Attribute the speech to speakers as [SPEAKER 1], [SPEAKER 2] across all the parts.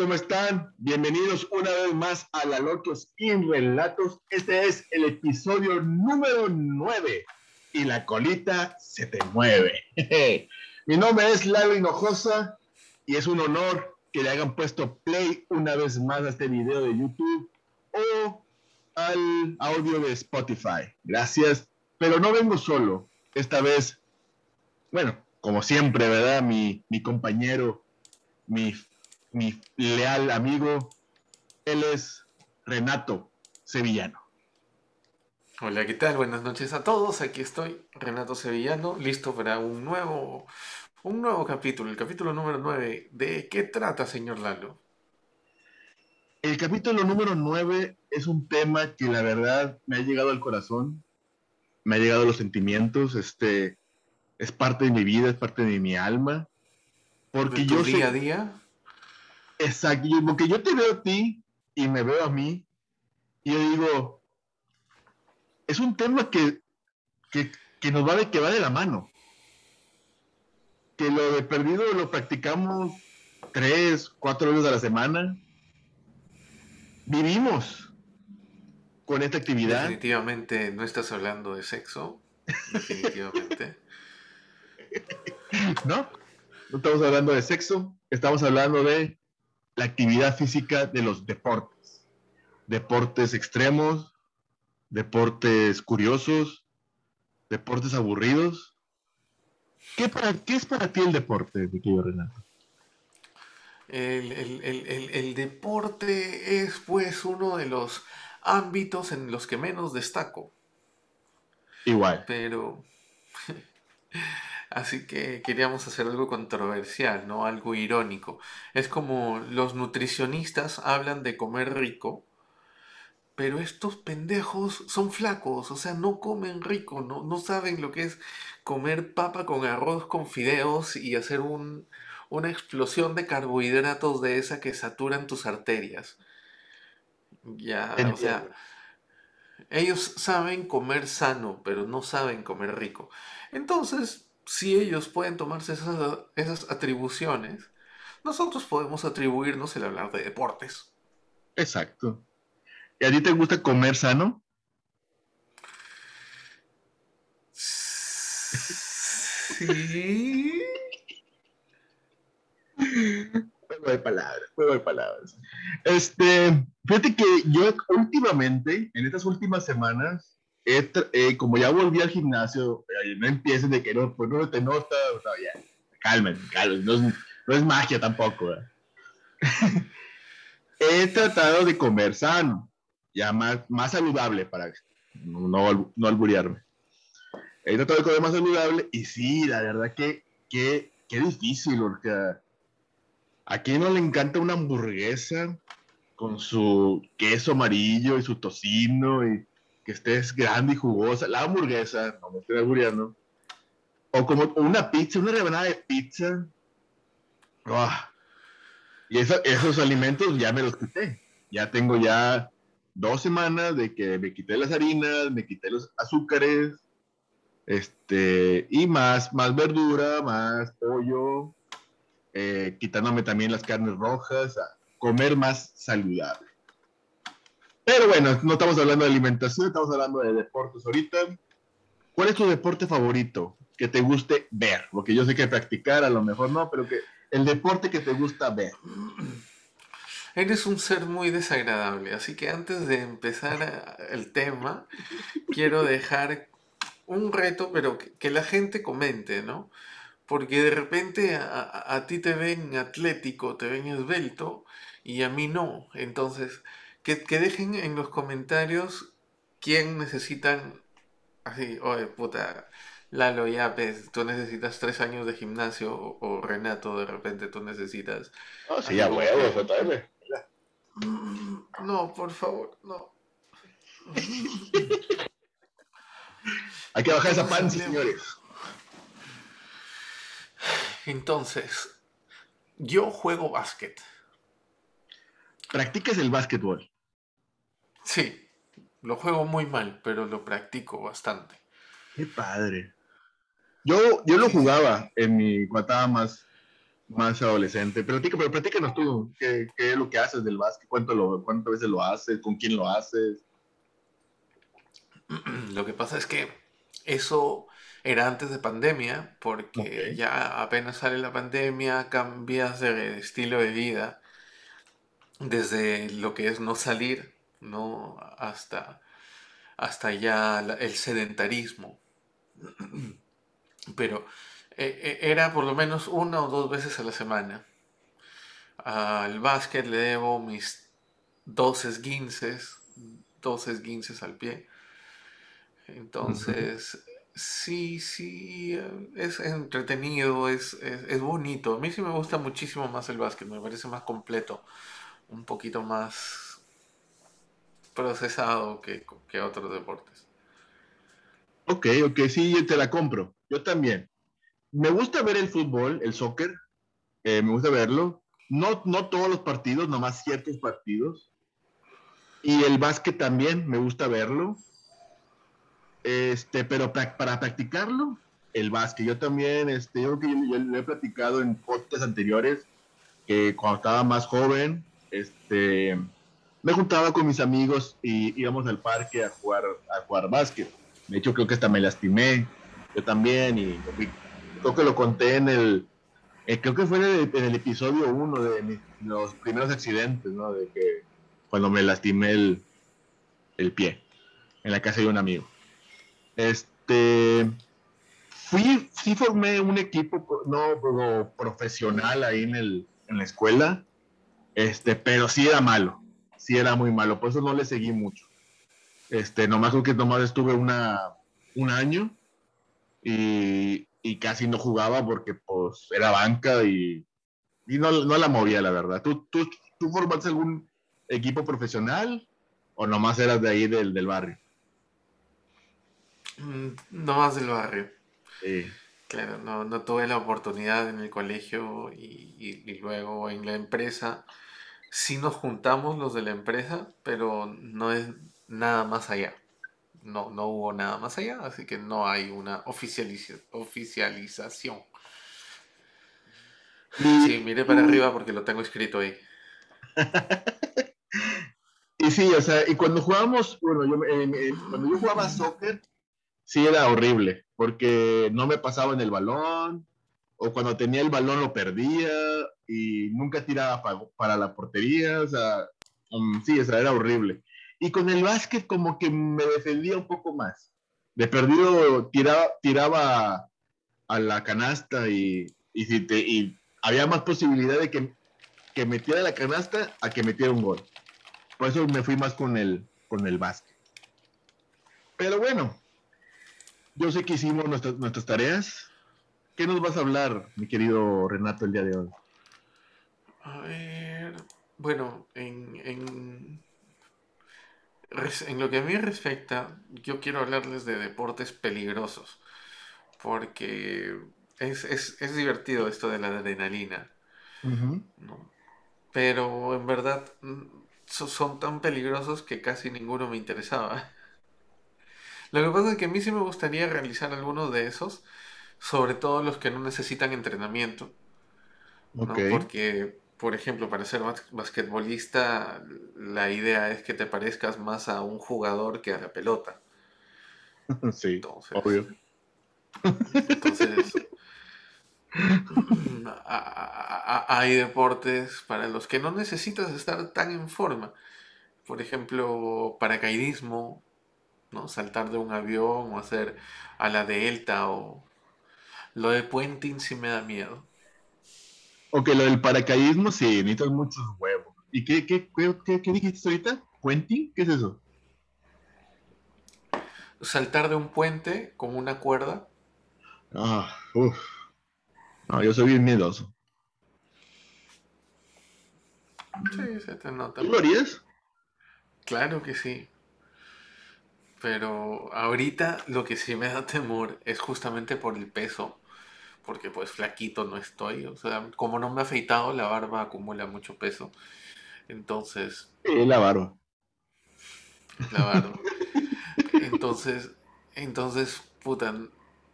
[SPEAKER 1] ¿Cómo están? Bienvenidos una vez más a La Locos Skin Relatos. Este es el episodio número 9 y la colita se te mueve. Mi nombre es Lalo Hinojosa y es un honor que le hayan puesto play una vez más a este video de YouTube o al audio de Spotify. Gracias. Pero no vengo solo. Esta vez, bueno, como siempre, ¿verdad? Mi, mi compañero, mi mi leal amigo. Él es Renato Sevillano.
[SPEAKER 2] Hola, ¿qué tal? Buenas noches a todos. Aquí estoy, Renato Sevillano, listo para un nuevo, un nuevo capítulo, el capítulo número 9. ¿De qué trata, señor Lalo?
[SPEAKER 1] El capítulo número 9 es un tema que la verdad me ha llegado al corazón, me ha llegado a los sentimientos, este, es parte de mi vida, es parte de mi alma.
[SPEAKER 2] Porque yo día a día?
[SPEAKER 1] Exacto, porque yo te veo a ti y me veo a mí y yo digo, es un tema que, que, nos va de, que va de la mano. Que lo de perdido lo practicamos tres, cuatro veces a la semana. Vivimos con esta actividad.
[SPEAKER 2] Definitivamente no estás hablando de sexo. Definitivamente.
[SPEAKER 1] no, no estamos hablando de sexo. Estamos hablando de la actividad física de los deportes. Deportes extremos, deportes curiosos, deportes aburridos. ¿Qué, para, qué es para ti el deporte, mi querido Renato?
[SPEAKER 2] El, el, deporte es pues uno de los ámbitos en los que menos destaco.
[SPEAKER 1] Igual.
[SPEAKER 2] Pero Así que queríamos hacer algo controversial, ¿no? Algo irónico. Es como los nutricionistas hablan de comer rico, pero estos pendejos son flacos, o sea, no comen rico, no, no saben lo que es comer papa con arroz con fideos y hacer un, una explosión de carbohidratos de esa que saturan tus arterias. Ya, o sea, ellos saben comer sano, pero no saben comer rico. Entonces, si ellos pueden tomarse esas, atribuciones, nosotros podemos atribuirnos el hablar de deportes.
[SPEAKER 1] Exacto. ¿Y a ti te gusta comer sano?
[SPEAKER 2] Sí.
[SPEAKER 1] juego de palabras, juego de palabras. Este, fíjate que yo últimamente, en estas últimas semanas, eh, como ya volví al gimnasio, eh, no empiecen de que no, pues no te nota, o sea, ya, calmen, calmen, no es, no es magia tampoco. He tratado de comer sano, ya más, más saludable para no, no alburearme. He tratado de comer más saludable y sí, la verdad que, que, que difícil, porque a quién no le encanta una hamburguesa con su queso amarillo y su tocino y que estés grande y jugosa, la hamburguesa, no me estoy albureando, o como una pizza, una rebanada de pizza. Ah. Y esos alimentos ya me los quité. Ya tengo ya dos semanas de que me quité las harinas, me quité los azúcares, este, y más, más verdura, más pollo, eh, quitándome también las carnes rojas, a comer más saludable. Pero bueno, no estamos hablando de alimentación, estamos hablando de deportes ahorita. ¿Cuál es tu deporte favorito que te guste ver? Porque yo sé que practicar a lo mejor no, pero que el deporte que te gusta ver.
[SPEAKER 2] Eres un ser muy desagradable, así que antes de empezar el tema, quiero dejar un reto, pero que, la gente comente, ¿no? Porque de repente a, a ti te ven atlético, te ven esbelto, y a mí no. Entonces, que, dejen en los comentarios quién necesitan. Así, oye, puta, Lalo, ya, pues, tú necesitas tres años de gimnasio, o, Renato, de repente tú necesitas.
[SPEAKER 1] No, sí, ya huevo,
[SPEAKER 2] No, por favor, no.
[SPEAKER 1] Hay que bajar esa panza, señores.
[SPEAKER 2] Entonces, yo juego básquet.
[SPEAKER 1] ¿Practicas el básquetbol?
[SPEAKER 2] Sí, lo juego muy mal, pero lo practico bastante.
[SPEAKER 1] Qué padre. Yo, yo lo jugaba en mi cuatada más, más adolescente. Platica, pero platícanos tú, ¿qué, ¿qué, es lo que haces del básquet? ¿Cuánto lo, ¿Cuántas veces lo haces? ¿Con quién lo haces?
[SPEAKER 2] Lo que pasa es que eso era antes de pandemia, porque ya apenas sale la pandemia, cambias de estilo de vida, desde lo que es no salir, ¿no? Hasta, hasta ya la- el sedentarismo. Pero eh, eh, era por lo menos una o dos veces a la semana. Al básquet le debo mis dos esguinces, dos esguinces al pie. Entonces, sí, sí, es entretenido, es, es, es bonito. A mí sí me gusta muchísimo más el básquet, me parece más completo, un poquito más procesado que, que otros deportes.
[SPEAKER 1] Ok, ok, sí, te la compro. Yo también. Me gusta ver el fútbol, el soccer, eh, me gusta verlo. No, no todos los partidos, nomás ciertos partidos. Y el básquet también, me gusta verlo. Este, pero pra- para practicarlo, el básquet. Yo también, este, yo creo que yo, yo lo he platicado en podcasts anteriores, que cuando estaba más joven, este, me juntaba con mis amigos y íbamos al parque a jugar, a jugar básquet. De hecho, creo que hasta me lastimé, yo también, y, creo que lo conté en el, eh, creo que fue en el, episodio uno de los primeros accidentes, ¿no? De que cuando me lastimé el, el pie en la casa de un amigo. Este, fui, sí formé un equipo no no, profesional ahí en, el, en la escuela, este, pero sí era malo, sí era muy malo, por eso no le seguí mucho. Este, nomás creo que nomás estuve una, un año y, y casi no jugaba porque pues era banca y, y no, no la movía, la verdad. ¿Tú, tú, tú formaste algún equipo profesional o nomás eras de ahí del, del barrio?
[SPEAKER 2] Mm, No más del barrio.
[SPEAKER 1] Eh,
[SPEAKER 2] Claro, no, no tuve la oportunidad en el colegio y, y- y luego en la empresa. Sí nos juntamos los de la empresa, pero no es nada más allá. No, no hubo nada más allá, así que no hay una oficializa- oficialización. Sí,
[SPEAKER 1] y
[SPEAKER 2] miré para arriba porque lo tengo escrito ahí.
[SPEAKER 1] y sí, o sea, y cuando jugábamos, bueno, yo, eh, eh, cuando yo jugaba soccer, sí era horrible, porque no me pasaba en el balón, o cuando tenía el balón lo perdía, y nunca tiraba pa- para la portería, o sea, um, sí, o era horrible. Y con el básquet como que me defendía un poco más. De perdido tiraba, tiraba a la canasta y, y había más posibilidad de que, que metiera la canasta a que metiera un gol. Por eso me fui más con el, con el básquet. Pero bueno, yo sé que hicimos nuestras, nuestras tareas. ¿Qué nos vas a hablar, mi querido Renato, el día de hoy?
[SPEAKER 2] A ver, bueno, en, en, lo que a mí respecta, yo quiero hablarles de deportes peligrosos, porque es, es, es divertido esto de la adrenalina,
[SPEAKER 1] Uh -huh.
[SPEAKER 2] ¿no? Pero en verdad so- son tan peligrosos que casi ninguno me interesaba. Lo que pasa es que a mí sí me gustaría realizar algunos de esos, sobre todo los que no necesitan entrenamiento,
[SPEAKER 1] Ok,
[SPEAKER 2] ¿no? Porque, por ejemplo, para ser bas- basquetbolista, la idea es que te parezcas más a un jugador que a la pelota.
[SPEAKER 1] sí,
[SPEAKER 2] Entonces,
[SPEAKER 1] obvio.
[SPEAKER 2] entonces a- a- a- hay deportes para los que no necesitas estar tan en forma. Por ejemplo, paracaidismo, ¿no? Saltar de un avión o hacer a la delta o lo de puenting sí me da miedo.
[SPEAKER 1] Ok, lo del paracaidismo, sí, necesitas muchos huevos. ¿Y qué, qué, qué, qué, qué dijiste ahorita? ¿Puenting? ¿Qué es eso?
[SPEAKER 2] Saltar de un puente con una cuerda
[SPEAKER 1] Ah, uff. No, yo soy bien miedoso.
[SPEAKER 2] Sí, se te nota.
[SPEAKER 1] ¿Tú lo harías?
[SPEAKER 2] Claro que sí. Pero ahorita lo que sí me da temor es justamente por el peso. Porque pues flaquito no estoy. O sea, como no me he afeitado, la barba acumula mucho peso. Entonces,
[SPEAKER 1] Sí, la barba.
[SPEAKER 2] la barba. Entonces, entonces, puta,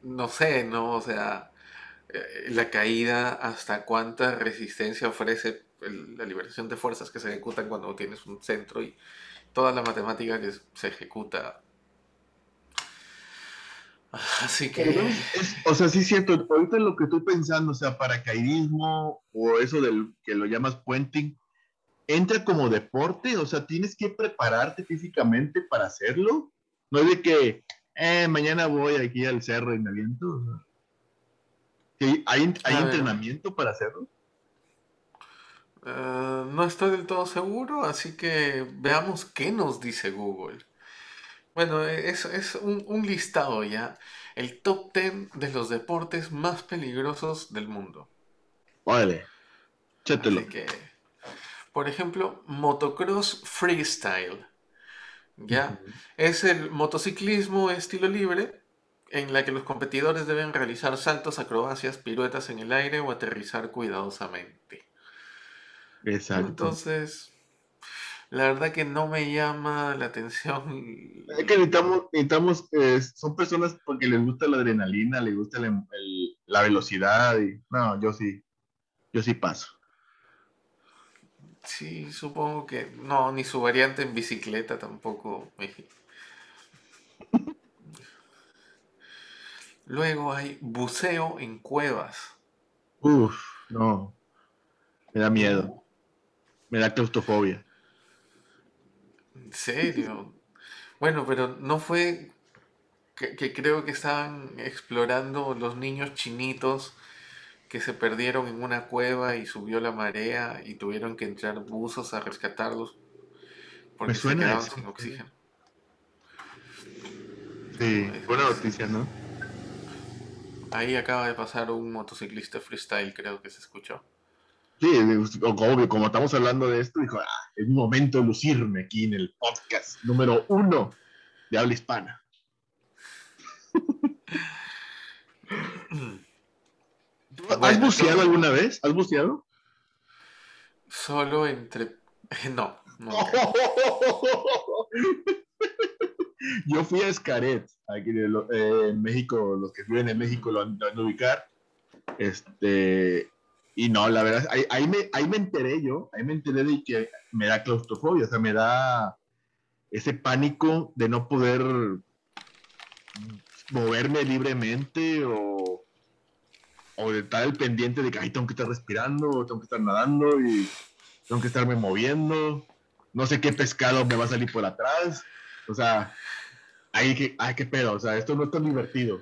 [SPEAKER 2] no sé, ¿no? O sea, eh, la caída, hasta cuánta resistencia ofrece la liberación de fuerzas que se ejecutan cuando tienes un centro y toda la matemática que se ejecuta. Así que...
[SPEAKER 1] o sea, sí siento, ahorita lo que estoy pensando, o sea, paracaidismo o eso del que lo llamas puenting, entra como deporte, o sea, tienes que prepararte físicamente para hacerlo. No es de que, eh, mañana voy aquí al cerro y me aviento. ¿Hay, hay entrenamiento para hacerlo?
[SPEAKER 2] Eh, no estoy del todo seguro, así que veamos qué nos dice Google. Bueno, es, es un, un, listado ya. El top 10 de los deportes más peligrosos del mundo.
[SPEAKER 1] Vale. Chételo.
[SPEAKER 2] que, por ejemplo, motocross freestyle. ¿Ya? Es el motociclismo estilo libre en la que los competidores deben realizar saltos, acrobacias, piruetas en el aire o aterrizar cuidadosamente. Exacto. Entonces, la verdad que no me llama la atención.
[SPEAKER 1] Es que necesitamos, necesitamos eh, son personas porque les gusta la adrenalina, les gusta la velocidad y no, yo sí, yo sí paso.
[SPEAKER 2] Sí, supongo que no, ni su variante en bicicleta tampoco. Luego hay buceo en cuevas.
[SPEAKER 1] Uf, no. Me da miedo. Me da claustrofobia.
[SPEAKER 2] ¿En serio? bueno, pero no fue que, que, creo que estaban explorando los niños chinitos que se perdieron en una cueva y subió la marea y tuvieron que entrar buzos a rescatarlos porque Me suena se quedaban sin oxígeno.
[SPEAKER 1] Sí, buena noticia, ¿no?
[SPEAKER 2] Ahí acaba de pasar un motociclista freestyle, creo que se escuchó.
[SPEAKER 1] Sí, obvio, como estamos hablando de esto, dijo, ah, es momento de lucirme aquí en el podcast número uno de habla hispana. ¿Has buceado alguna vez? ¿Has buceado?
[SPEAKER 2] Solo entre... No, no.
[SPEAKER 1] Yo fui a Escaret, aquí eh, en México, los que viven en México lo han, lo ubicar. Este, y no, la verdad, ahí, me, ahí me enteré yo, ahí me enteré de que me da claustrofobia, o sea, me da ese pánico de no poder moverme libremente o, o de estar al pendiente de que ay, tengo que estar respirando, tengo que estar nadando y tengo que estarme moviendo. No sé qué pescado me va a salir por atrás. O sea, ay, qué, ay, qué pedo. O sea, esto no es tan divertido.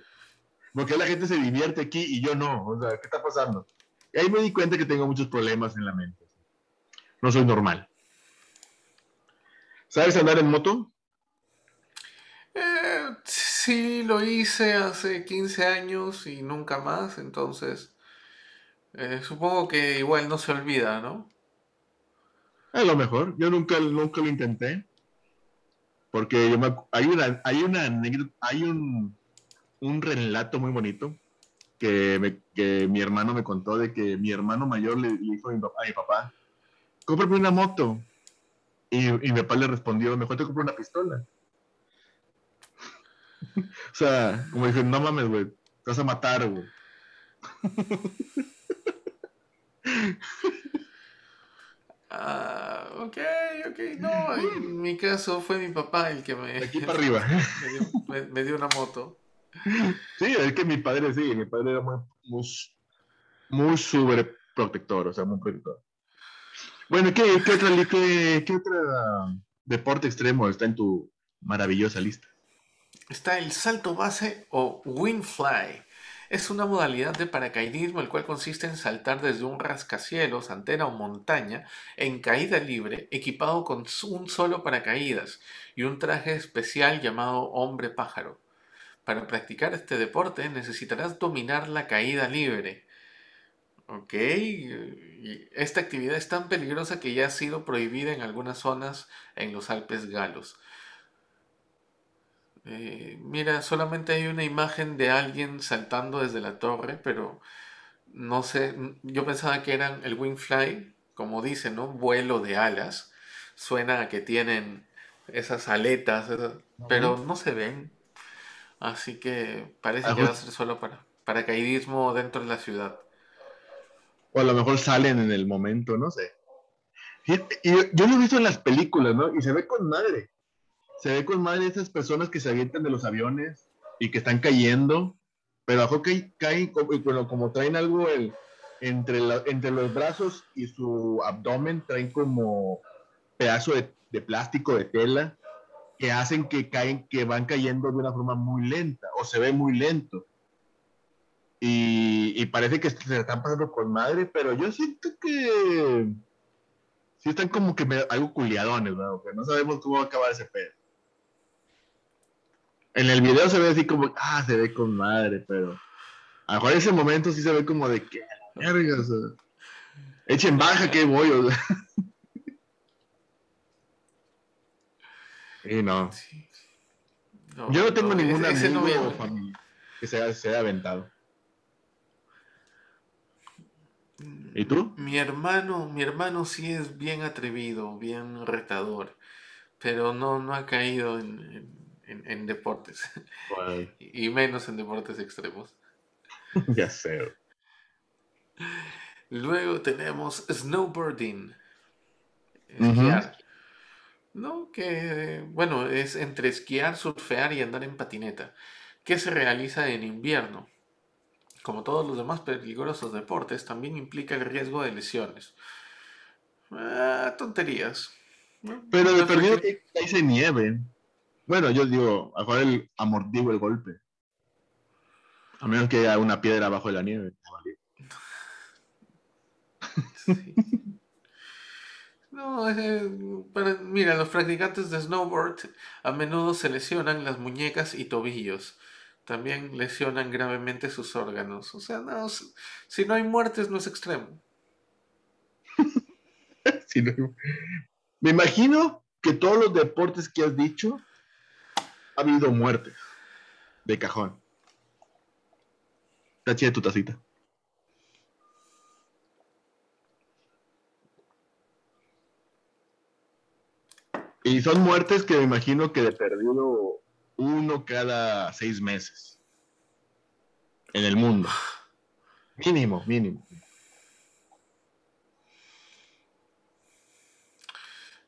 [SPEAKER 1] Porque la gente se divierte aquí y yo no. O sea, ¿qué está pasando? Y ahí me di cuenta que tengo muchos problemas en la mente. No soy normal. ¿Sabes andar en moto?
[SPEAKER 2] Eh, sí, lo hice hace 15 años y nunca más, entonces eh, supongo que igual no se olvida, ¿no?
[SPEAKER 1] A lo mejor, yo nunca, nunca lo intenté, porque hay una, hay una hay un, un relato muy bonito que, mi hermano me contó de que mi hermano mayor le, dijo a mi papá, cómprame una moto. Y, y, mi papá le respondió, mejor te compro una pistola. o sea, como dije, no mames, güey, te vas a matar, güey.
[SPEAKER 2] Ah, ok, ok, no, en mi caso fue mi papá el que me...
[SPEAKER 1] aquí para arriba.
[SPEAKER 2] me dio una moto.
[SPEAKER 1] Sí, es que mi padre sí, mi padre era muy, muy, sobreprotector, o sea, muy protector. Bueno, ¿qué, qué, deporte extremo está en tu maravillosa lista?
[SPEAKER 2] Está el salto base o wingfly. Es una modalidad de paracaidismo el cual consiste en saltar desde un rascacielos, antena o montaña en caída libre, equipado con un solo paracaídas y un traje especial llamado hombre pájaro. Para practicar este deporte necesitarás dominar la caída libre. ¿Ok? Esta actividad es tan peligrosa que ya ha sido prohibida en algunas zonas en los Alpes galos. Eh, mira, solamente hay una imagen de alguien saltando desde la torre, pero no sé, yo pensaba que eran el wingfly, como dicen, ¿no? Vuelo de alas. Suena a que tienen esas aletas, pero no se ven. Así que parece que va a ser solo para, paracaidismo dentro de la ciudad.
[SPEAKER 1] O a lo mejor salen en el momento, no sé. Y, yo lo he visto en las películas, ¿no? Y se ve con madre. Se ve con madre esas personas que se avientan de los aviones y que están cayendo, pero a que caen como, como traen algo el, entre, entre los brazos y su abdomen, traen como pedazo de, de plástico, de tela, que hacen que caen, que van cayendo de una forma muy lenta o se ve muy lento. Y, parece que se están pasando con madre, pero yo siento que sí están como que algo culiadones, ¿no? Que no sabemos cómo va a acabar ese pedo. En el video se ve así como, ah, se ve con madre, pero a lo mejor en ese momento sí se ve como de que, verga, echen baja que voy, o. Y no. Yo no tengo ninguna amigo familia que se haya, aventado. ¿Y tú?
[SPEAKER 2] Mi hermano, mi hermano sí es bien atrevido, bien retador, pero no, no ha caído en, deportes. y menos en deportes extremos.
[SPEAKER 1] ya sé.
[SPEAKER 2] Luego tenemos snowboarding. ¿No? Que, bueno, es entre esquiar, surfear y andar en patineta, que se realiza en invierno. Como todos los demás peligrosos deportes, también implica el riesgo de lesiones. Ah, tonterías.
[SPEAKER 1] Pero de perdido que cae nieve. Bueno, yo digo, a el amortigo el golpe. A menos que haya una piedra abajo de la nieve.
[SPEAKER 2] Sí. No, mira, los practicantes de snowboard a menudo se lesionan las muñecas y tobillos. También lesionan gravemente sus órganos. O sea, no, si no hay muertes no es extremo.
[SPEAKER 1] Me imagino que todos los deportes que has dicho ha habido muertes de cajón. Está chida tu tacita. Y son muertes que me imagino que de perdido uno cada seis meses. En el mundo. Mínimo, mínimo.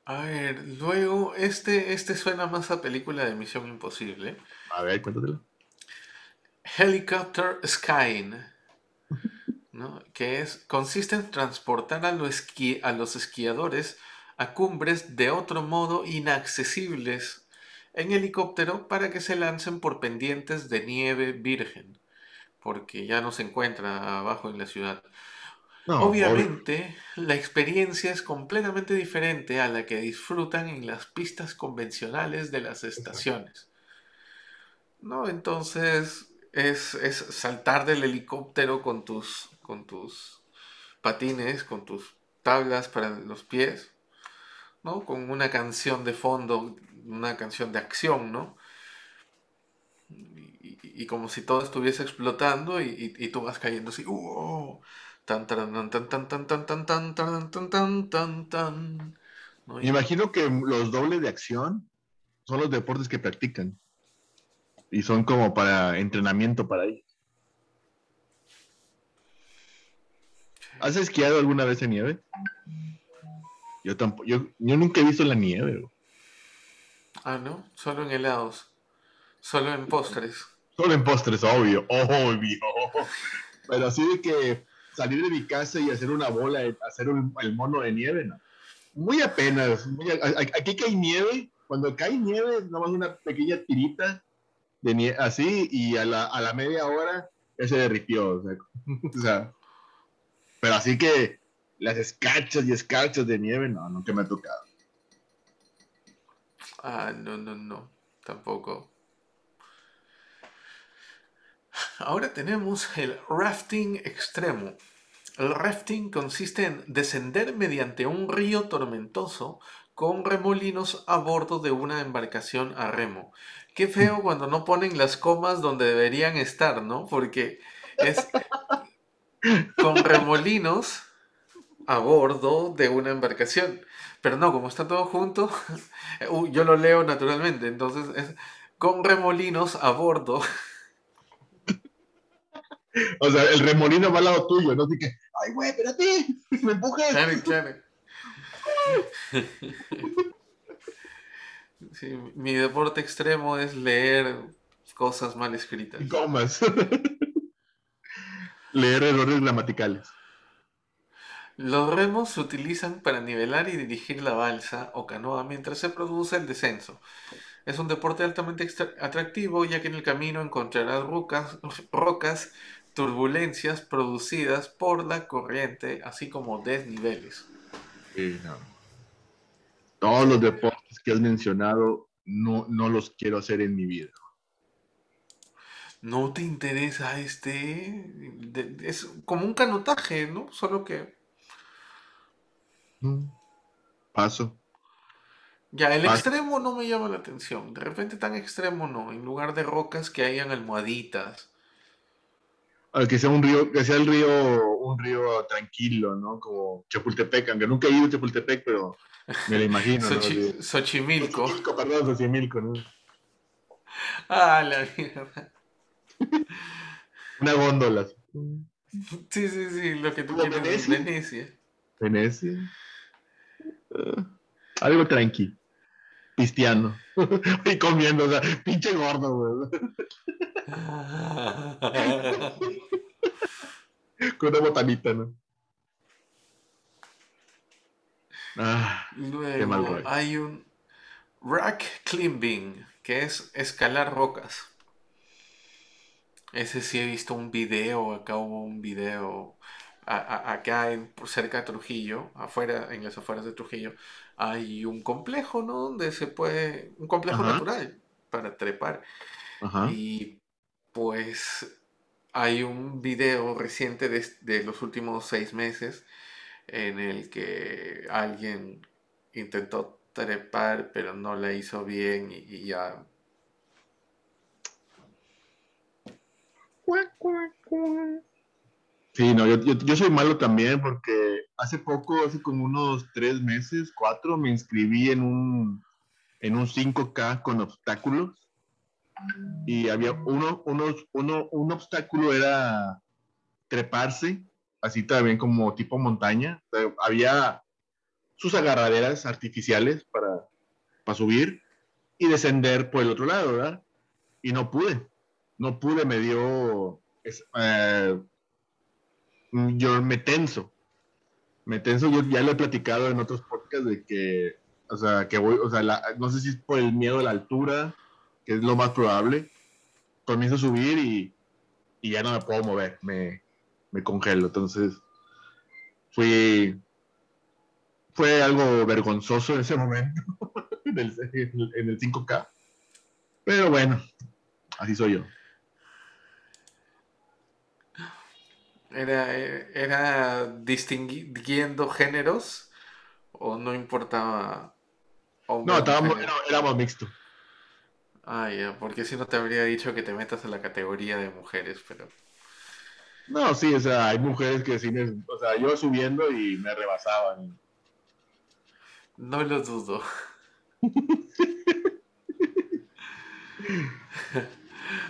[SPEAKER 2] A ver, luego, este, este suena más a película de Misión Imposible.
[SPEAKER 1] A ver, cuéntatelo.
[SPEAKER 2] Helicopter Skying. ¿no? Que es, consiste en transportar a los, a los esquiadores a cumbres de otro modo inaccesibles en helicóptero para que se lancen por pendientes de nieve virgen, porque ya no se encuentra abajo en la ciudad. Obviamente, la experiencia es completamente diferente a la que disfrutan en las pistas convencionales de las estaciones. ¿No? Entonces, es, es saltar del helicóptero con tus, con tus patines, con tus tablas para los pies, con una canción de fondo, una canción de acción, ¿no? Y, como si todo estuviese explotando y, tú vas cayendo así, tan tan tan tan tan tan tan tan tan tan tan tan
[SPEAKER 1] Imagino que los dobles de acción son los deportes que practican y son como para entrenamiento para ellos. ¿Has esquiado alguna vez en nieve? Yo tampoco, yo, nunca he visto la nieve.
[SPEAKER 2] Ah, ¿no? Solo en helados. Solo en postres.
[SPEAKER 1] Solo en postres, obvio, obvio. Pero así de que salir de mi casa y hacer una bola, hacer el mono de nieve, ¿no? Muy apenas. aquí que hay nieve, cuando cae nieve, nomás una pequeña tirita de nieve, así, y a la, a la media hora ese derritió. o sea pero así que las escarchas y escarchas de nieve, no, nunca me ha tocado.
[SPEAKER 2] Ah, no, no, no, tampoco. Ahora tenemos el rafting extremo. El rafting consiste en descender mediante un río tormentoso con remolinos a bordo de una embarcación a remo. Qué feo cuando no ponen las comas donde deberían estar, ¿no? Porque es con remolinos a bordo de una embarcación. Pero no, como está todo junto, yo lo leo naturalmente. Entonces es con remolinos a bordo.
[SPEAKER 1] O sea, el remolino va al lado tuyo, ¿no? Así que, ay, güey, espérate, me empujes.
[SPEAKER 2] Claro, claro. Sí, mi deporte extremo es leer cosas mal escritas.
[SPEAKER 1] Comas. leer errores gramaticales.
[SPEAKER 2] Los remos se utilizan para nivelar y dirigir la balsa o canoa mientras se produce el descenso. Es un deporte altamente atractivo ya que en el camino encontrarás rocas, rocas, turbulencias producidas por la corriente, así como desniveles.
[SPEAKER 1] Todos los deportes que has mencionado no, no los quiero hacer en mi vida.
[SPEAKER 2] ¿No te interesa este? es como un canotaje, ¿no? Solo que...
[SPEAKER 1] Paso.
[SPEAKER 2] Ya, el extremo no me llama la atención. De repente tan extremo no. En lugar de rocas que hayan almohaditas.
[SPEAKER 1] que sea un río, que sea el río, un río tranquilo, ¿no? Como Chapultepec, aunque nunca he ido a Chapultepec, pero me lo imagino.
[SPEAKER 2] Xochimilco.
[SPEAKER 1] Xochimilco, perdón, Xochimilco, ¿no?
[SPEAKER 2] Ah, la mierda.
[SPEAKER 1] Una góndola.
[SPEAKER 2] Sí, sí, sí, lo que tú quieres Venecia.
[SPEAKER 1] Venecia. Venecia. Algo tranqui. Pisteando. y comiendo, o sea, pinche gordo, güey. Con una botanita, ¿no?
[SPEAKER 2] Ah, Luego hay un rack climbing, que es escalar rocas. Ese sí he visto un video, acá hubo un video, acá en, cerca de Trujillo, afuera, en las afueras de Trujillo, hay un complejo, ¿no? Donde se puede, un complejo natural para trepar. Y pues hay un video reciente de, de, los últimos seis meses en el que alguien intentó trepar pero no la hizo bien y ya
[SPEAKER 1] Sí, no, yo, yo, soy malo también porque hace poco, hace como unos tres meses, cuatro, me inscribí en un, en un 5K con obstáculos y había uno, unos, uno, un obstáculo era treparse, así también como tipo montaña. había sus agarraderas artificiales para, para subir y descender por el otro lado, ¿verdad? Y no pude no pude, me dio, eh, yo me tenso, me tenso, yo ya lo he platicado en otros podcasts de que, o sea, que voy, o sea, no sé si es por el miedo a la altura, que es lo más probable, comienzo a subir y, ya no me puedo mover, me, congelo, entonces fui, fue algo vergonzoso en ese momento, en el 5K, pero bueno, así soy yo.
[SPEAKER 2] Era, era distinguiendo géneros o no importaba.
[SPEAKER 1] No, estábamos, éramos mixtos.
[SPEAKER 2] Ah, ya, porque si no te habría dicho que te metas en la categoría de mujeres, pero.
[SPEAKER 1] No, sí, o sea, hay mujeres que sí, o sea, yo subiendo y me rebasaban.
[SPEAKER 2] No lo dudo.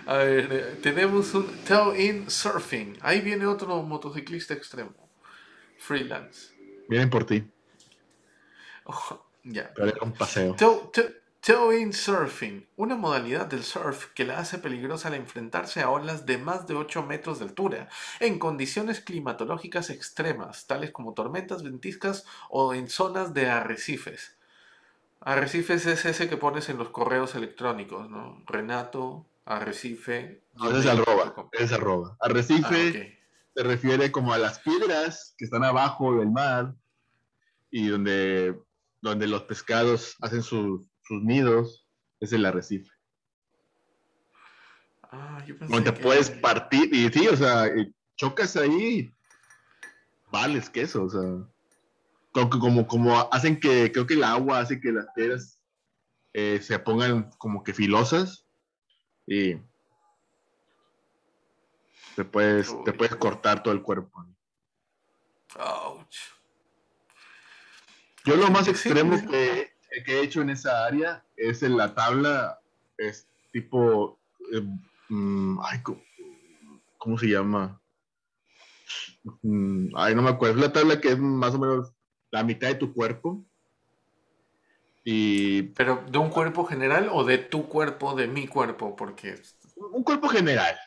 [SPEAKER 2] A ver, eh, tenemos un Tail-In Surfing. Ahí viene otro motociclista extremo. Freelance.
[SPEAKER 1] Vienen por ti.
[SPEAKER 2] Oh, ya.
[SPEAKER 1] un paseo.
[SPEAKER 2] Tail-In Surfing, una modalidad del surf que la hace peligrosa al enfrentarse a olas de más de 8 metros de altura, en condiciones climatológicas extremas, tales como tormentas ventiscas o en zonas de arrecifes. Arrecifes es ese que pones en los correos electrónicos, ¿no? Renato, Arrecife.
[SPEAKER 1] No, es arroba. Es arroba. Arrecife ah, se refiere como a las piedras que están abajo del mar y donde, donde los pescados hacen sus nidos. Es el arrecife.
[SPEAKER 2] Ah, yo
[SPEAKER 1] donde te puedes partir y sí, o sea, chocas ahí, vales queso, o sea, como, como, como hacen que, creo que el agua hace que las piedras eh, se pongan como que filosas y te puedes, te puedes cortar todo el cuerpo. Yo lo más extremo que, he hecho en esa área es en la tabla, es tipo, eh, mm, ay, ¿cómo, ¿cómo se llama? Mm, ay, no me acuerdo. Es la tabla que es más o menos la mitad de tu cuerpo. Y.
[SPEAKER 2] ¿Pero de un cuerpo general o de tu cuerpo, de mi cuerpo? Porque.
[SPEAKER 1] Un cuerpo general.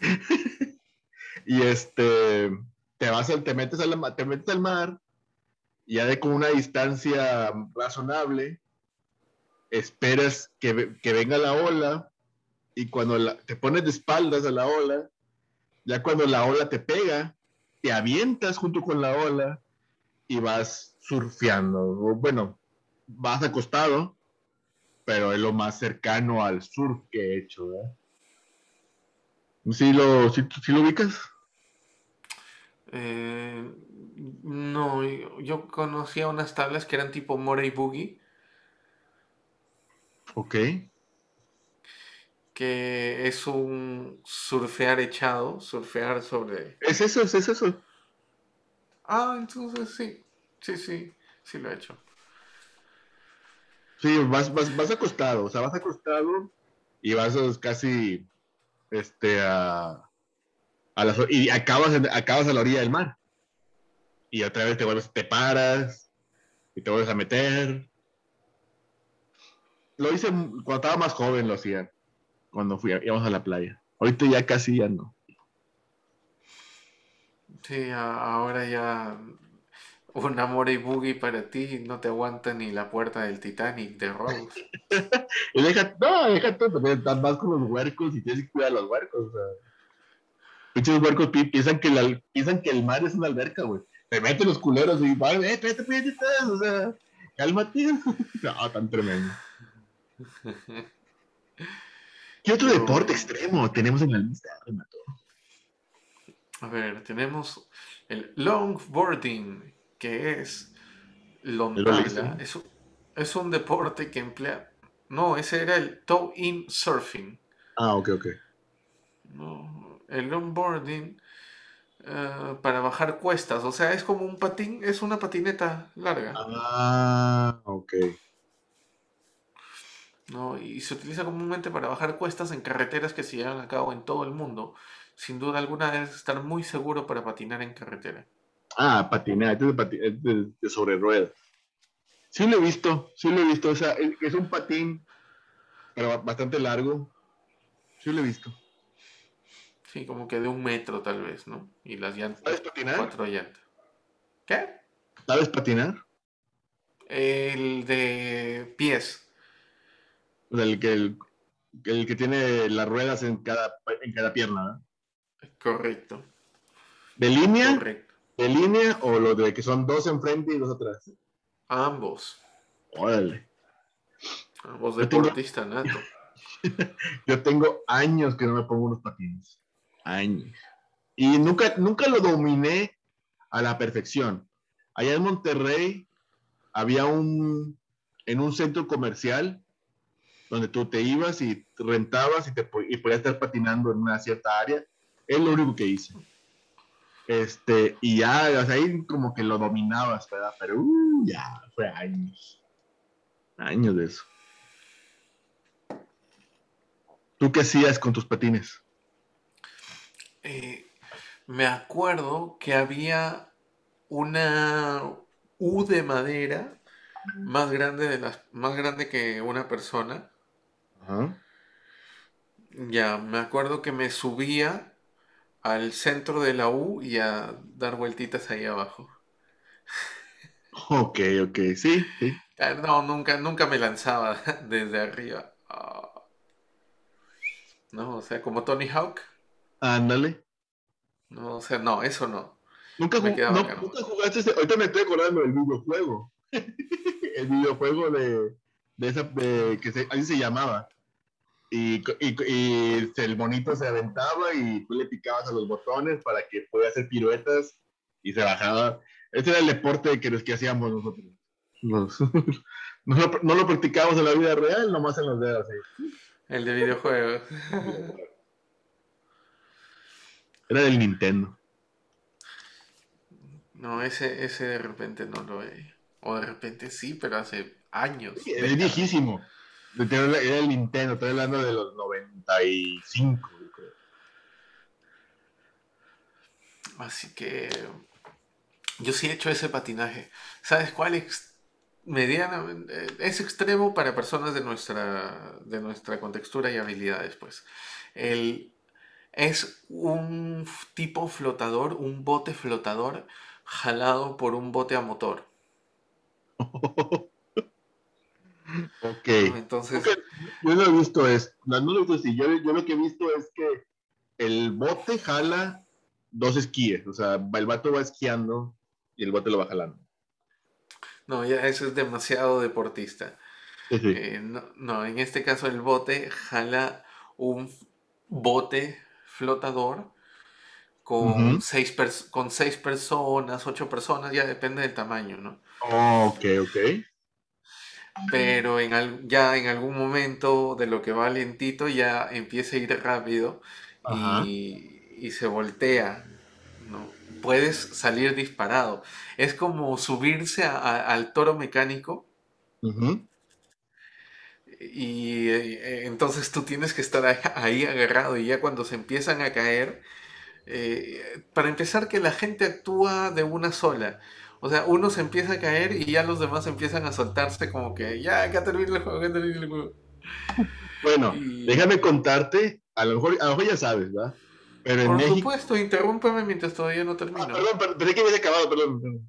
[SPEAKER 1] y este. Te vas te metes al, te metes al mar ya de con una distancia razonable, esperas que, que venga la ola y cuando te pones de espaldas a la ola, ya cuando la ola te pega, te avientas junto con la ola y vas surfeando. Bueno, vas acostado, pero es lo más cercano al surf que he hecho. ¿Sí lo, lo ubicas?
[SPEAKER 2] Eh, no, yo conocía unas tablas que eran tipo Morey Boogie.
[SPEAKER 1] Ok.
[SPEAKER 2] Que es un surfear echado, surfear sobre.
[SPEAKER 1] Es eso, es eso.
[SPEAKER 2] Ah, entonces sí, sí, sí, sí lo he hecho.
[SPEAKER 1] Sí, vas, vas, vas acostado, o sea, vas acostado y vas casi este, a, a las, y acabas, acabas a la orilla del mar. Y otra vez te vuelves, te paras y te vuelves a meter. Lo hice cuando estaba más joven, lo hacía, cuando fui, íbamos a la playa. Ahorita ya casi ya no.
[SPEAKER 2] Sí, ahora ya un amor y boogie para ti no te aguanta ni la puerta del Titanic de Rose.
[SPEAKER 1] y deja, no, deja todo, estás más con los huercos y tienes que cuidar a los huercos. O sea. Muchos huercos piensan que, la, piensan que el mar es una alberca, güey. Te meten los culeros y van, eh, espérate, espérate, o sea, cálmate. no, tan tremendo. ¿Qué otro deporte extremo tenemos en la lista, Renato?
[SPEAKER 2] A ver, tenemos el longboarding, que es longboarding. Es, es un deporte que emplea. No, ese era el toe-in surfing.
[SPEAKER 1] Ah, ok, ok.
[SPEAKER 2] No, el longboarding uh, para bajar cuestas, o sea, es como un patín, es una patineta larga.
[SPEAKER 1] Ah, ok.
[SPEAKER 2] ¿no? Y se utiliza comúnmente para bajar cuestas en carreteras que se llevan a cabo en todo el mundo sin duda alguna debes estar muy seguro para patinar en carretera.
[SPEAKER 1] Ah, patinar, es de, sobre ruedas. Sí lo he visto, sí lo he visto. O sea, es un patín, pero bastante largo. Sí lo he visto.
[SPEAKER 2] Sí, como que de un metro tal vez, ¿no? Y las llantas.
[SPEAKER 1] ¿Sabes patinar?
[SPEAKER 2] Cuatro llantas. ¿Qué?
[SPEAKER 1] ¿Sabes patinar?
[SPEAKER 2] El de pies.
[SPEAKER 1] O sea, el que, el, que tiene las ruedas en cada, en cada pierna, ¿no?
[SPEAKER 2] Correcto.
[SPEAKER 1] ¿De línea? Correcto. ¿De línea o lo de que son dos enfrente y dos atrás?
[SPEAKER 2] Ambos.
[SPEAKER 1] Órale.
[SPEAKER 2] Ambos deportistas, nato.
[SPEAKER 1] Yo tengo años que no me pongo unos patines. Años. Y nunca, nunca lo dominé a la perfección. Allá en Monterrey había un, en un centro comercial donde tú te ibas y rentabas y, te, y podías estar patinando en una cierta área es lo único que hice. Este, y ya, o sea, ahí como que lo dominabas, ¿verdad? Pero uh, ya, fue años. Años de eso. ¿Tú qué hacías con tus patines?
[SPEAKER 2] Eh, me acuerdo que había una U de madera más grande de las más grande que una persona. Ya, me acuerdo que me subía al centro de la U y a dar vueltitas ahí abajo.
[SPEAKER 1] Ok, ok, sí, sí.
[SPEAKER 2] Ah, no, nunca, nunca me lanzaba desde arriba. Ah. No, o sea, como Tony Hawk.
[SPEAKER 1] Ándale.
[SPEAKER 2] No, o sea, no, eso no.
[SPEAKER 1] Nunca, jugaste ese... Ahorita me estoy acordando del videojuego. el videojuego de, de esa, de, que se, así se llamaba. Y, el monito se aventaba y tú le picabas a los botones para que pudiera hacer piruetas y se bajaba. Este era el deporte que, que hacíamos nosotros. no, lo, no, lo, practicábamos en la vida real, nomás en los dedos.
[SPEAKER 2] El de videojuegos.
[SPEAKER 1] Era del Nintendo.
[SPEAKER 2] No, ese, ese de repente no lo he. O de repente sí, pero hace años.
[SPEAKER 1] es viejísimo. Era el Nintendo, estoy hablando de los 95.
[SPEAKER 2] Así que yo sí he hecho ese patinaje. ¿Sabes cuál es medianamente es extremo para personas de nuestra de nuestra contextura y habilidades, pues. El es un tipo flotador, un bote flotador jalado por un bote a motor.
[SPEAKER 1] ok. Entonces. Yo no he visto esto. No, lo he visto así. Yo, yo, lo que he visto es que el bote jala dos esquíes. O sea, el vato va esquiando y el bote lo va jalando.
[SPEAKER 2] No, ya eso es demasiado deportista. Eh, no, en este caso el bote jala un bote flotador con, seis con seis personas, ocho personas, ya depende del tamaño, ¿no?
[SPEAKER 1] Oh, ok, ok.
[SPEAKER 2] Pero en ya en algún momento de lo que va lentito ya empieza a ir rápido y, se voltea, ¿no? Puedes salir disparado. Es como subirse al toro mecánico. Y eh, entonces tú tienes que estar ahí agarrado y ya cuando se empiezan a caer, eh, para empezar que la gente actúa de una sola. O sea, uno se empieza a caer y ya los demás empiezan a soltarse como que ya, que termina el juego, que termina el juego.
[SPEAKER 1] Bueno, déjame contarte, a lo, mejor, a lo mejor ya sabes, ¿verdad?
[SPEAKER 2] Pero Por supuesto, interrúmpeme mientras todavía no termino. Ah,
[SPEAKER 1] perdón, pero, pensé que había acabado, perdón.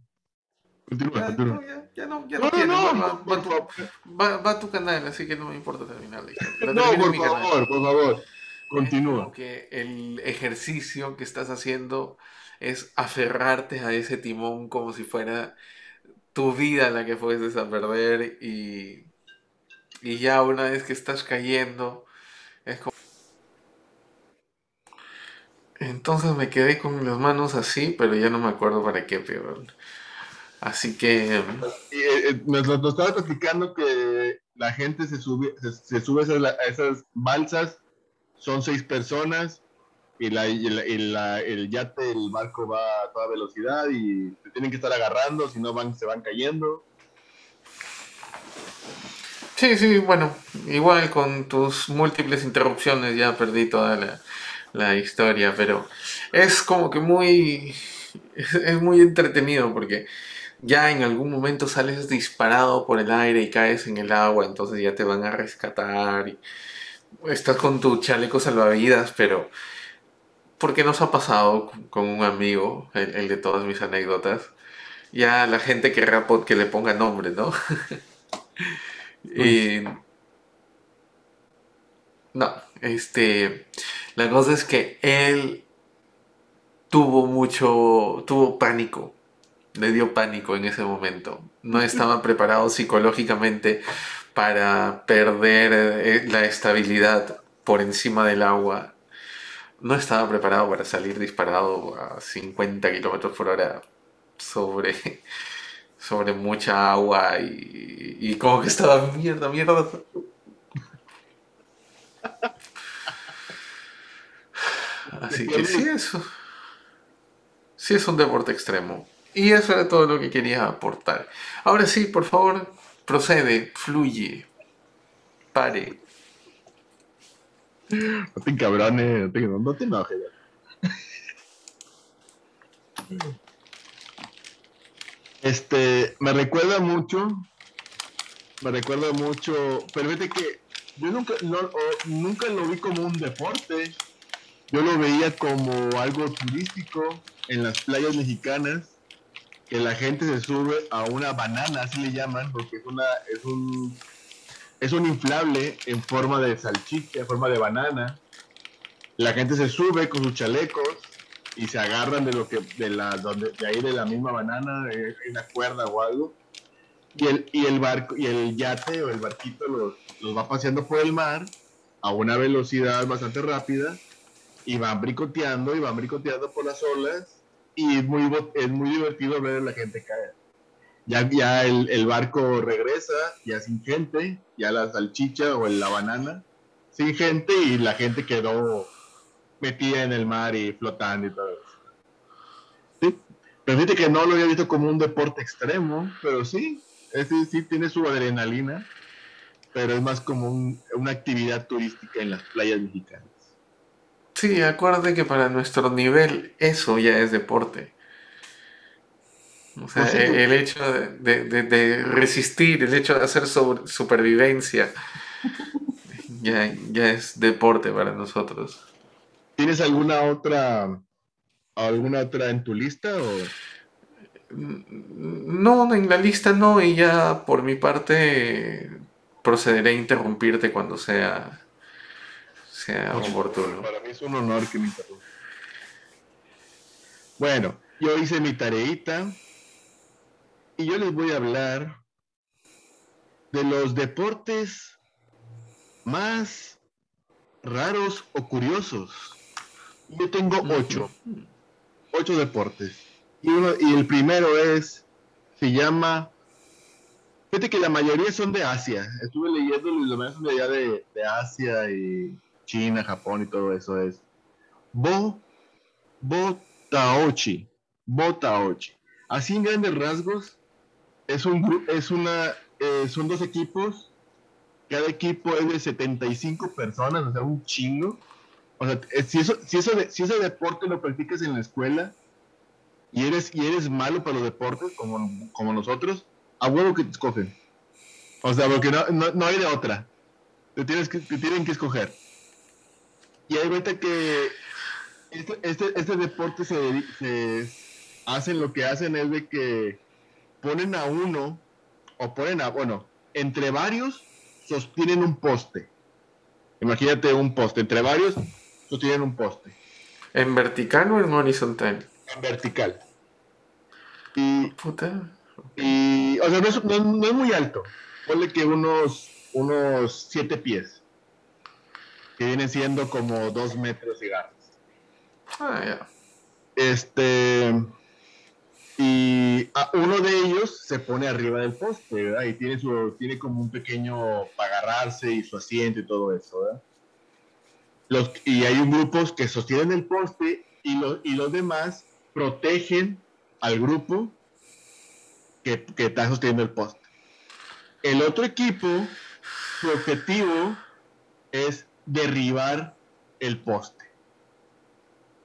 [SPEAKER 2] Continúa, ya, continúa. No, ya, ya, no, ya no, tiene, no, va, va, tu, va, va, tu canal, así que no me importa terminar la
[SPEAKER 1] no, por favor, por favor. Continúa.
[SPEAKER 2] que el ejercicio que estás haciendo es aferrarte a ese timón como si fuera tu vida la que fueses a perder y, y ya una vez que estás cayendo es como... Entonces me quedé con las manos así, pero ya no me acuerdo para qué peor. Así que...
[SPEAKER 1] Eh, eh, nos, estaba platicando que la gente se sube, se, sube a esas balsas son seis personas y, la, el yate, el barco va a toda velocidad y se tienen que estar agarrando, si no van, se van cayendo.
[SPEAKER 2] Sí, sí, bueno, igual con tus múltiples interrupciones ya perdí toda la, historia, pero es como que muy, es, muy entretenido porque ya en algún momento sales disparado por el aire y caes en el agua, entonces ya te van a rescatar y estás con tu chaleco salvavidas, pero ¿por qué nos ha pasado con un amigo, el, de todas mis anécdotas? Ya la gente querrá que le ponga nombre, ¿no? y... No, este... La cosa es que él tuvo mucho... tuvo pánico. Le dio pánico en ese momento. No estaba preparado psicológicamente para perder eh, la estabilidad por encima del agua. No estaba preparado para salir disparado a 50 kilómetros por hora sobre, sobre mucha agua y, y como que estaba mierda, mierda. Así que sí, eso. Sí es un deporte extremo. Y eso era todo lo que quería aportar. Ahora sí, por favor, procede, fluye, pare.
[SPEAKER 1] No te encabrones, no te, no te enojes. Este, me recuerda mucho, me recuerda mucho, pero fíjate que yo nunca, nunca lo vi como un deporte, yo lo veía como algo turístico en las playas mexicanas que la gente se sube a una banana, así le llaman, porque es una, es un, es un inflable en forma de salchicha, en forma de banana. La gente se sube con sus chalecos y se agarran de lo que, de la, donde, de ahí de la misma banana, de una cuerda o algo. Y el, y el barco, y el yate o el barquito los, los va paseando por el mar a una velocidad bastante rápida y van bricoteando y van bricoteando por las olas y es muy, es muy divertido ver a la gente caer. Ya, ya el, barco regresa, ya sin gente, ya la salchicha o la banana, sin gente y la gente quedó metida en el mar y flotando y todo eso. Sí, pero que no lo había visto como un deporte extremo, pero sí, ese sí tiene su adrenalina, pero es más como una actividad turística en las playas mexicanas.
[SPEAKER 2] Sí, acuérdate que para nuestro nivel eso ya es deporte. O sea,
[SPEAKER 1] Pues sí,
[SPEAKER 2] e- el, hecho de, de- de resistir, el hecho de hacer sobre- supervivencia, ya, ya es deporte para nosotros.
[SPEAKER 1] ¿Tienes alguna otra alguna otra en tu lista o
[SPEAKER 2] No, en la lista no, y ya por mi parte procederé a interrumpirte cuando sea, sea oportuno.
[SPEAKER 1] Para mí es un honor que me interrumpa. Bueno, yo hice mi tareita y yo les voy a hablar de los deportes más raros o curiosos. Yo tengo ocho, ocho deportes. Y, uno, y el primero es, se llama, fíjate que la mayoría son de Asia. Estuve leyendo y son de allá de, de Asia y China, Japón y todo eso. Es Bo, Botaochi. Botaochi. Así en grandes rasgos, es un es una, eh, son dos equipos. Cada equipo es de 75 personas, o sea, un chingo. O sea, eh, si, eso, si, eso de- si ese deporte lo practicas en la escuela y eres, y eres malo para los deportes, como, como nosotros, a huevo que te escogen. O sea, porque no, no, no hay de otra. Te, tienes que, te tienen que escoger. Y hay cuenta que este, este, este deporte se, se hacen lo que hacen es de que ponen a uno o ponen a, bueno, entre varios sostienen un poste. Imagínate un poste, entre varios sostienen un poste
[SPEAKER 2] ¿En vertical o en horizontal?
[SPEAKER 1] en vertical. Y,
[SPEAKER 2] Puta.
[SPEAKER 1] y o sea, no es, no es- no es muy alto. Ponle que unos, unos siete pies. Que vienen siendo como dos metros garras.
[SPEAKER 2] Ah, ya.
[SPEAKER 1] Este. Y uno de ellos se pone arriba del poste, ¿verdad? Y tiene, su, tiene como un pequeño para agarrarse y su asiento y todo eso, ¿verdad? Los, y hay un grupos que sostienen el poste y, los y los demás protegen al grupo que, que está sosteniendo el poste. El otro equipo, su objetivo es derribar el poste.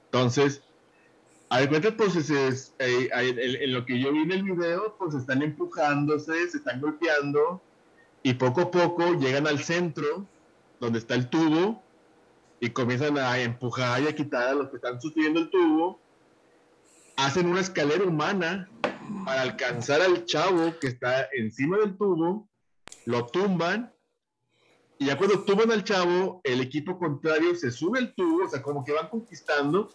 [SPEAKER 1] Entonces, a cuenta, pues es, es, eh, en, en lo que yo vi en el video, pues están empujándose, se están golpeando y poco a poco llegan al centro donde está el tubo y comienzan a empujar y a quitar a los que están sosteniendo el tubo. Hacen una escalera humana para alcanzar al chavo que está encima del tubo, lo tumban y ya cuando tumban al chavo, el equipo contrario se sube al tubo, o sea, como que van conquistando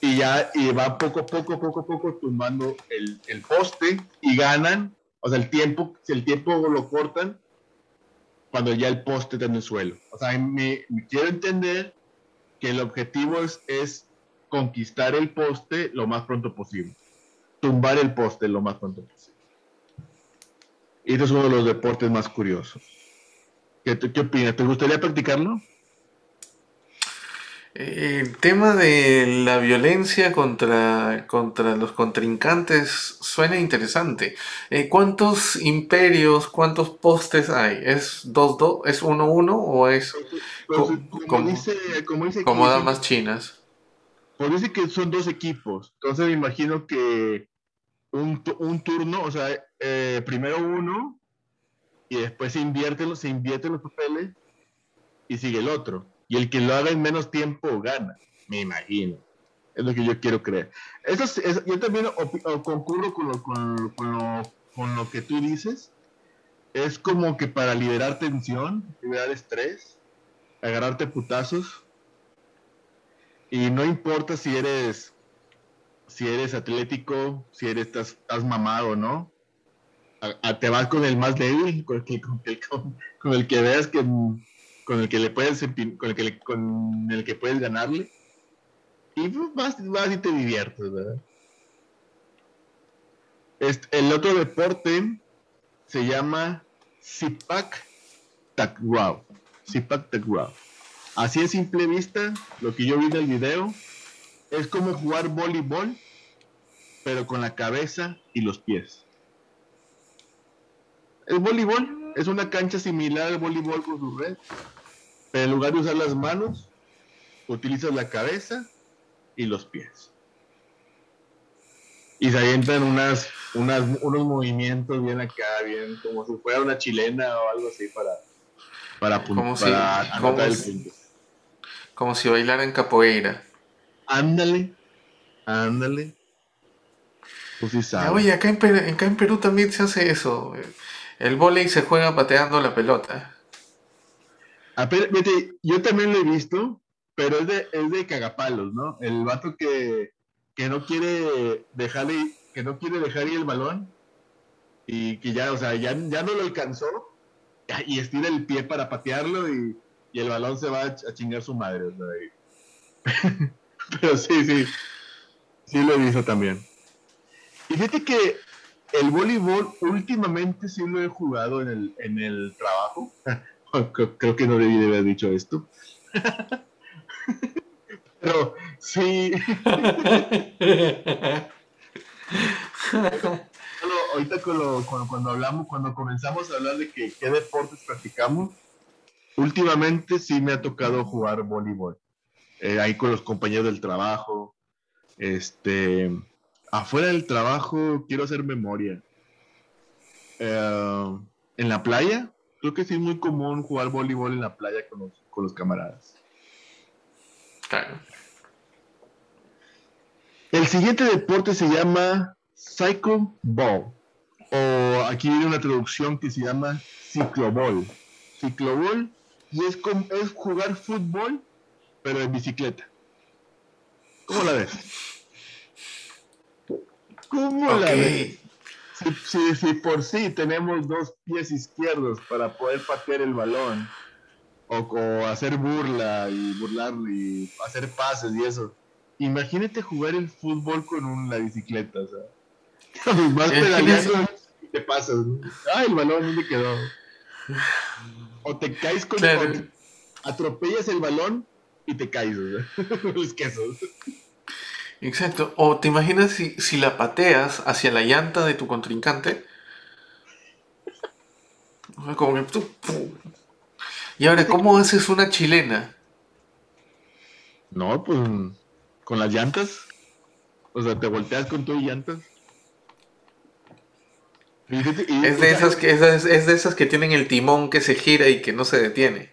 [SPEAKER 1] y ya y va poco a poco, poco a poco tumbando el, el poste y ganan, o sea, el tiempo, si el tiempo lo cortan cuando ya el poste está en el suelo. O sea, me, me quiero entender que el objetivo es, es conquistar el poste lo más pronto posible, tumbar el poste lo más pronto posible. Y este es uno de los deportes más curiosos. ¿Qué, qué opinas? ¿Te gustaría practicarlo?
[SPEAKER 2] El tema de la violencia contra, contra los contrincantes suena interesante. Eh, ¿Cuántos imperios, cuántos postes hay? ¿Es 2-2? ¿Es 1-1 o es
[SPEAKER 1] Pues,
[SPEAKER 2] Co-
[SPEAKER 1] como,
[SPEAKER 2] como-
[SPEAKER 1] dice, como dice
[SPEAKER 2] como
[SPEAKER 1] aquí,
[SPEAKER 2] damas chinas?
[SPEAKER 1] Pues dice que son dos equipos. Entonces me imagino que un, un turno, o sea, eh, primero uno y después se invierten, los- se invierten los papeles y sigue el otro. Y el que lo haga en menos tiempo gana, me imagino. Es lo que yo quiero creer. Eso es- yo también concurro con lo, con, lo, con lo que tú dices. Es como que para liberar tensión, liberar estrés, agarrarte putazos. Y no importa si eres si eres atlético, si eres estás, estás mamado no. A- te vas con el más débil, con el, con- con el que veas que con el que le puedes con el que le- con el que puedes ganarle. Y pues, vas, vas y te diviertes, ¿verdad? Este, el otro deporte se llama Sipak Takraw. Sipak Takraw. Así a simple vista, lo que yo vi del video es como jugar voleibol, pero con la cabeza y los pies. El voleibol es una cancha similar al voleibol con su red, pero en lugar de usar las manos, utilizas la cabeza y los pies. Y se avientan unas, unas, unos movimientos bien acá, bien como si fuera una chilena o algo así para, para,
[SPEAKER 2] Como si-
[SPEAKER 1] para
[SPEAKER 2] como
[SPEAKER 1] el
[SPEAKER 2] si-
[SPEAKER 1] punto.
[SPEAKER 2] Como si bailaran capoeira.
[SPEAKER 1] Ándale, ándale. Tú sí sabes.
[SPEAKER 2] Oye, acá en, Perú, acá en Perú también se hace eso. El vóley se juega pateando la pelota.
[SPEAKER 1] Yo también lo he visto, pero es de, es de cagapalos, ¿no? El vato que, que no quiere dejarle, que no quiere dejar ir el balón y que ya, o sea, ya, ya no lo alcanzó y estira el pie para patearlo y, y el balón se va a, ch- a chingar su madre. o sea, pero sí, sí, sí lo he visto también. Y fíjate que el voleibol últimamente sí lo he jugado en el, en el trabajo. Creo creo que no debí de haber dicho esto. Pero sí, ahorita con lo- cuando, cuando hablamos, cuando comenzamos a hablar de que, qué deportes practicamos, últimamente sí me ha tocado jugar voleibol. Eh, ahí con los compañeros del trabajo. Este, afuera del trabajo quiero hacer memoria. Eh, en la playa, creo que sí es muy común jugar voleibol en la playa con los, con los camaradas.
[SPEAKER 2] Claro.
[SPEAKER 1] El siguiente deporte se llama Cycle Ball. O aquí viene una traducción que se llama ciclobol. Ciclobol y es, com- es jugar fútbol, pero en bicicleta. ¿Cómo la ves? ¿Cómo la ves? Si, si- si por sí tenemos dos pies izquierdos para poder patear el balón, o, o hacer burla y burlar y hacer pases y eso, imagínate jugar el fútbol con un- la bicicleta, o sea. Vas pedaleando y te pasas. ¿no? Ah, el balón, ¿dónde quedó? O te caes con
[SPEAKER 2] Claro.
[SPEAKER 1] te atropellas el balón y te caes, o sea. Los quesos.
[SPEAKER 2] Exacto. O te imaginas si, si la pateas hacia la llanta de tu contrincante. O sea, Como que tú- ¡pum! Y ahora, ¿cómo haces una chilena?
[SPEAKER 1] No, pues con las llantas. O sea, te volteas con tus llantas. Y fíjate- y-
[SPEAKER 2] Es de esas que, es de, es de esas que tienen el timón que se gira y que no se detiene.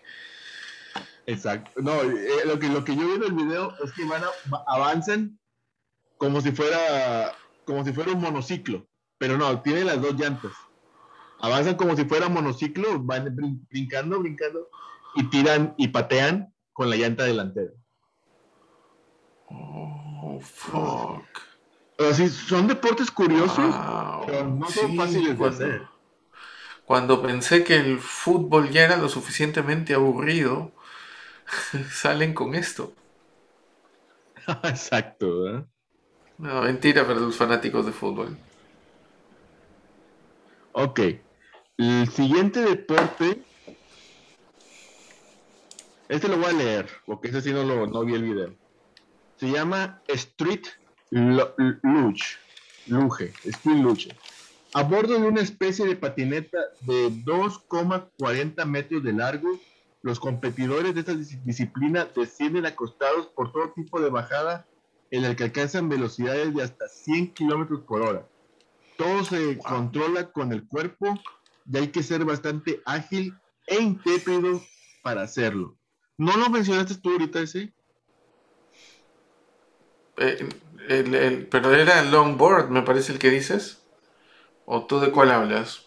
[SPEAKER 1] Exacto. No, eh, lo, que, lo que yo vi en el video es que van a- va- avanzan como si fuera como si fuera un monociclo. Pero no, tiene las dos llantas. Avanzan como si fuera monociclo, van brin- brincando, brincando, y tiran y patean con la llanta delantera.
[SPEAKER 2] Oh, fuck.
[SPEAKER 1] Sí, son deportes curiosos.
[SPEAKER 2] Wow.
[SPEAKER 1] pero no son
[SPEAKER 2] Sí,
[SPEAKER 1] fáciles de
[SPEAKER 2] cuando-
[SPEAKER 1] hacer.
[SPEAKER 2] Cuando pensé que el fútbol ya era lo suficientemente aburrido, salen con esto.
[SPEAKER 1] Exacto, ¿verdad?
[SPEAKER 2] No, mentira para los fanáticos de fútbol.
[SPEAKER 1] Ok. El siguiente deporte. Este lo voy a leer, porque ese sí no, lo, no vi el video. Se llama Street Luge. Luge. Street Luge. A bordo de una especie de patineta de 2,40 metros de largo, los competidores de esta dis- disciplina descienden acostados por todo tipo de bajada en el que alcanzan velocidades de hasta 100 kilómetros por hora. Todo se
[SPEAKER 2] Wow.
[SPEAKER 1] controla con el cuerpo y hay que ser bastante ágil e intrépido para hacerlo. ¿No lo mencionaste tú ahorita ese?
[SPEAKER 2] Eh, el- el- pero era longboard, me parece el que dices. ¿O tú de cuál hablas?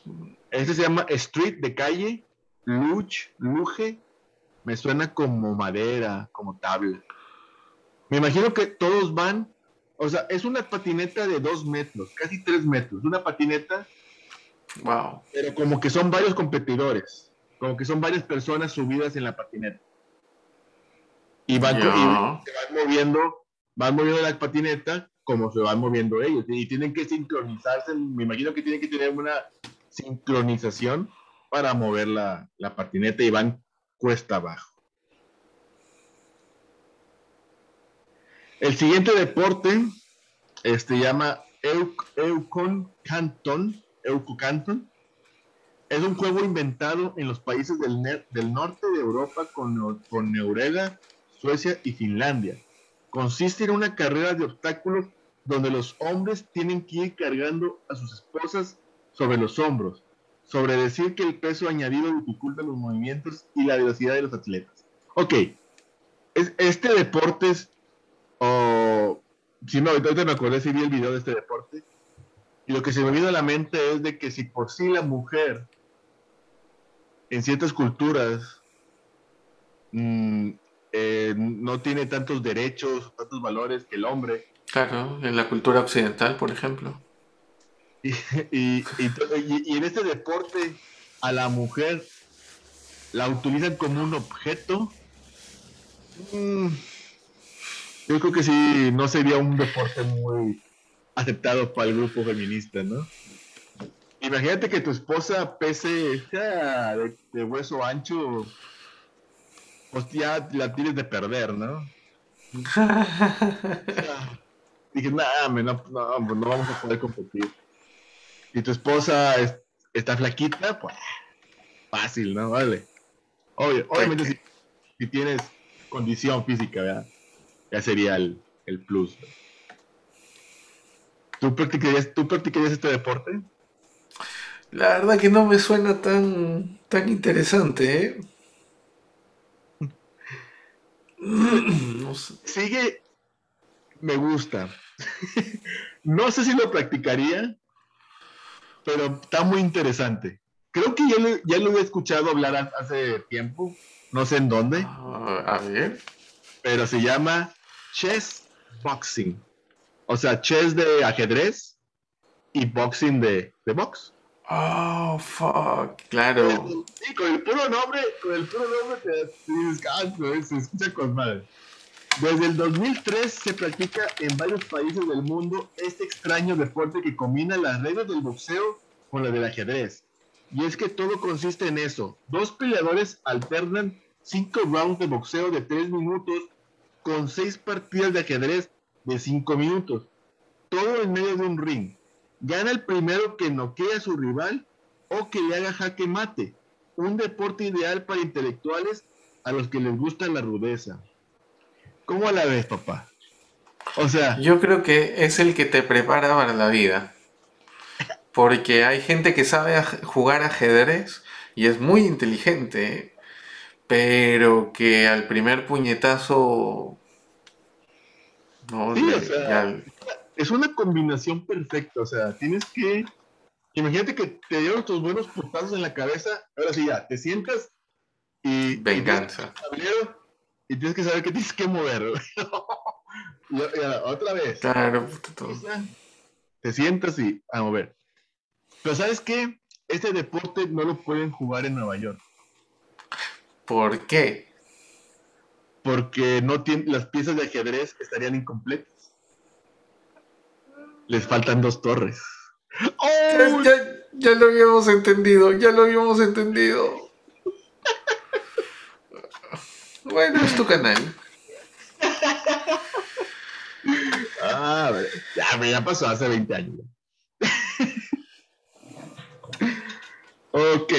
[SPEAKER 1] Este se llama Street de calle, Luge, Luge. Me suena como madera, como tabla. Me imagino que todos van, o sea, es una patineta de dos metros, casi tres metros. Una patineta
[SPEAKER 2] Wow.
[SPEAKER 1] pero como que son varios competidores, como que son varias personas subidas en la patineta. Y van, y se van moviendo, van moviendo la patineta como se van moviendo ellos. Y tienen que sincronizarse, me imagino que tienen que tener una sincronización para mover la, la patineta y van cuesta abajo. El siguiente deporte este llama Eu- Eucon Canton. Euco Canton. Es un juego inventado en los países del, norte de Europa con, con Noruega, Suecia y Finlandia. Consiste en una carrera de obstáculos donde los hombres tienen que ir cargando a sus esposas sobre los hombros, sobre decir que el peso añadido dificulta los movimientos y la velocidad de los atletas. Ok, este deporte es, oh, si no, ahorita me acordé si vi el video de este deporte, y lo que se me vino a la mente es de que si por sí la mujer en ciertas culturas mm, eh, no tiene tantos derechos, tantos valores que el hombre.
[SPEAKER 2] Claro, en la cultura occidental, por ejemplo.
[SPEAKER 1] Y, en este deporte a la mujer la utilizan como un objeto. Mm, yo creo que sí, no sería un deporte muy aceptado para el grupo feminista, ¿no? Imagínate que tu esposa pese de, de hueso ancho, pues ya la tienes de perder, ¿no? dije, nada, no, no, pues no vamos a poder competir. Y tu esposa está flaquita, pues fácil, ¿no? Vale. obviamente si, tienes condición física, ya sería el, el plus. ¿Tú practicarías, ¿Tú practicarías este deporte?
[SPEAKER 2] La verdad que no me suena tan, tan interesante, ¿eh?
[SPEAKER 1] Sigue, me gusta. no sé si lo practicaría, pero está muy interesante. Creo que ya lo, ya lo he escuchado hablar hace tiempo, no sé en dónde.
[SPEAKER 2] Ah, a ver.
[SPEAKER 1] Pero se llama chess boxing. O sea, chess de ajedrez y boxing de, de box.
[SPEAKER 2] Oh, fuck, claro.
[SPEAKER 1] Sí, con el puro nombre, con el puro nombre te, dices, ah, se escucha con madre. Desde el 2003 se practica en varios países del mundo este extraño deporte que combina las reglas del boxeo con las del ajedrez. Y es que todo consiste en eso. Dos peleadores alternan cinco rounds de boxeo de tres minutos con seis partidas de ajedrez de cinco minutos. Todo en medio de un ring Gana el primero que noquee a su rival o que le haga jaque mate. Un deporte ideal para intelectuales a los que les gusta la rudeza. ¿Cómo la ves, papá?
[SPEAKER 2] O sea... Yo creo que es el que te prepara para la vida. Porque hay gente que sabe jugar ajedrez y es muy inteligente, pero que al primer puñetazo...
[SPEAKER 1] No, sí, o sea, es una combinación perfecta. O sea, tienes que. Imagínate que te dieron tus buenos putazos en la cabeza. Ahora sí, ya, te sientas y.
[SPEAKER 2] Venganza.
[SPEAKER 1] Y, tienes que saber que tienes que mover. otra vez. Claro, Te sientas y a mover. Pero ¿sabes qué? Este deporte no lo pueden jugar en Nueva York.
[SPEAKER 2] ¿Por qué?
[SPEAKER 1] Porque no las piezas de ajedrez estarían incompletas les faltan dos torres.
[SPEAKER 2] Ya, lo habíamos entendido, ya lo habíamos entendido. Bueno, es tu canal.
[SPEAKER 1] Ah, ya, ya pasó hace 20 años. ok.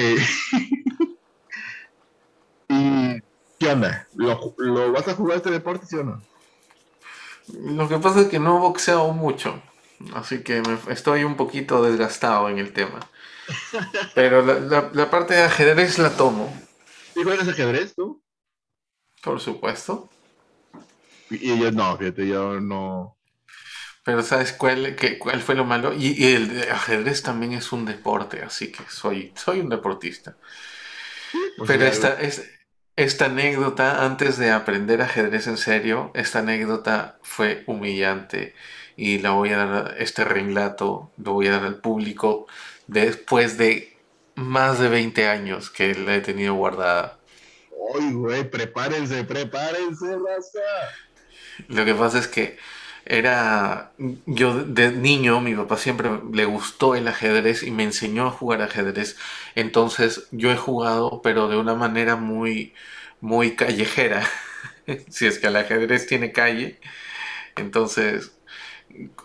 [SPEAKER 1] ¿Y qué onda? ¿Lo, ¿Lo, vas a jugar este deporte, sí o no?
[SPEAKER 2] Lo que pasa es que no he boxeado mucho. Así que estoy un poquito desgastado en el tema. Pero la, parte de ajedrez la tomo.
[SPEAKER 1] ¿Y juegas ajedrez tú?
[SPEAKER 2] Por supuesto.
[SPEAKER 1] Y yo no, fíjate, yo no.
[SPEAKER 2] Pero ¿sabes cuál, cuál fue lo malo? Y, el ajedrez también es un deporte, así que soy, soy un deportista. Pues Pero esta, es, esta anécdota, antes de aprender ajedrez en serio, esta anécdota fue humillante y la voy a dar, este relato lo voy a dar al público después de más de 20 años que la he tenido guardada.
[SPEAKER 1] Ay, güey, prepárense, prepárense, raza.
[SPEAKER 2] Lo que pasa es que era yo de niño mi papá siempre le gustó el ajedrez y me enseñó a jugar ajedrez entonces yo he jugado pero de una manera muy muy callejera si es que el ajedrez tiene calle entonces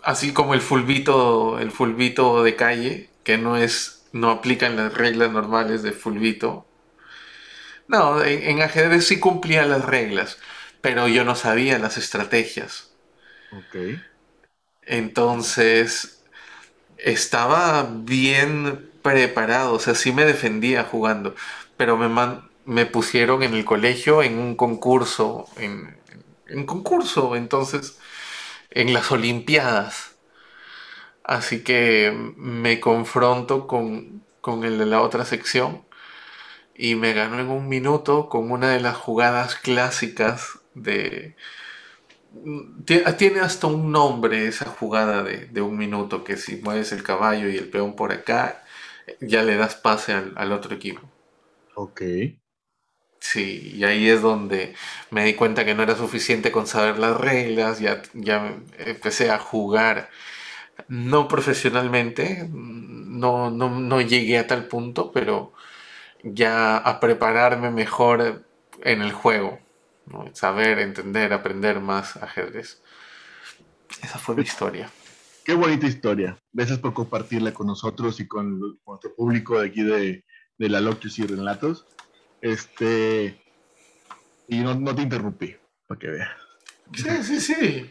[SPEAKER 2] así como el fulbito, el fulbito de calle, que no es, no aplican las reglas normales de fulbito. No, en, ajedrez sí cumplía las reglas, pero yo no sabía las estrategias.
[SPEAKER 1] Ok.
[SPEAKER 2] Entonces, estaba bien preparado, o sea, sí me defendía jugando, pero me, me pusieron en el colegio en un concurso, en, en concurso, entonces, en las Olimpiadas. Así que me confronto con, con el de la otra sección y me ganó en un minuto con una de las jugadas clásicas de... Tiene hasta un nombre esa jugada de, un minuto, que si mueves el caballo y el peón por acá, ya le das pase al, otro equipo.
[SPEAKER 1] Ok.
[SPEAKER 2] Sí, y ahí es donde me di cuenta que no era suficiente con saber las reglas, ya, ya empecé a jugar, no profesionalmente, no, no, no llegué a tal punto, pero ya a prepararme mejor en el juego, saber, entender, aprender más ajedrez. Esa fue mi historia.
[SPEAKER 1] Qué bonita historia. Gracias por compartirla con nosotros y con, nuestro público de aquí de, de la Locus y Relatos. Este, y no, no te interrumpí, para que veas.
[SPEAKER 2] Sí, sí, sí.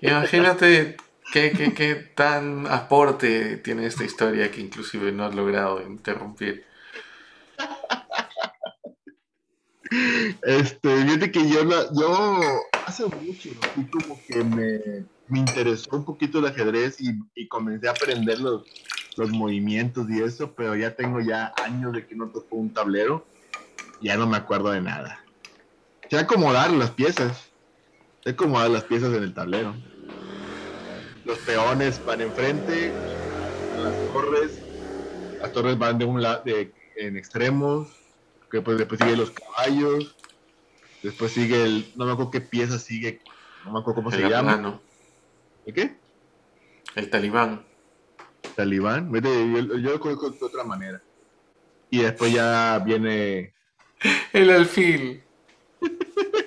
[SPEAKER 2] Imagínate qué, qué, qué tan aporte tiene esta historia que inclusive no has logrado interrumpir.
[SPEAKER 1] Este, fíjate que yo, yo hace mucho, como que me, me, interesó un poquito el ajedrez y, y comencé a aprender los, los, movimientos y eso, pero ya tengo ya años de que no toco un tablero, ya no me acuerdo de nada. Sé acomodar las piezas, sé acomodar las piezas en el tablero. Los peones van enfrente, las torres, las torres van de un lado, en extremos, que pues después sigue los caballos, después sigue el, no me acuerdo qué pieza sigue, no me acuerdo cómo se llama. ¿El qué?
[SPEAKER 2] El talibán.
[SPEAKER 1] Talibán, yo, yo lo conozco de otra manera. Y después ya viene...
[SPEAKER 2] El alfil.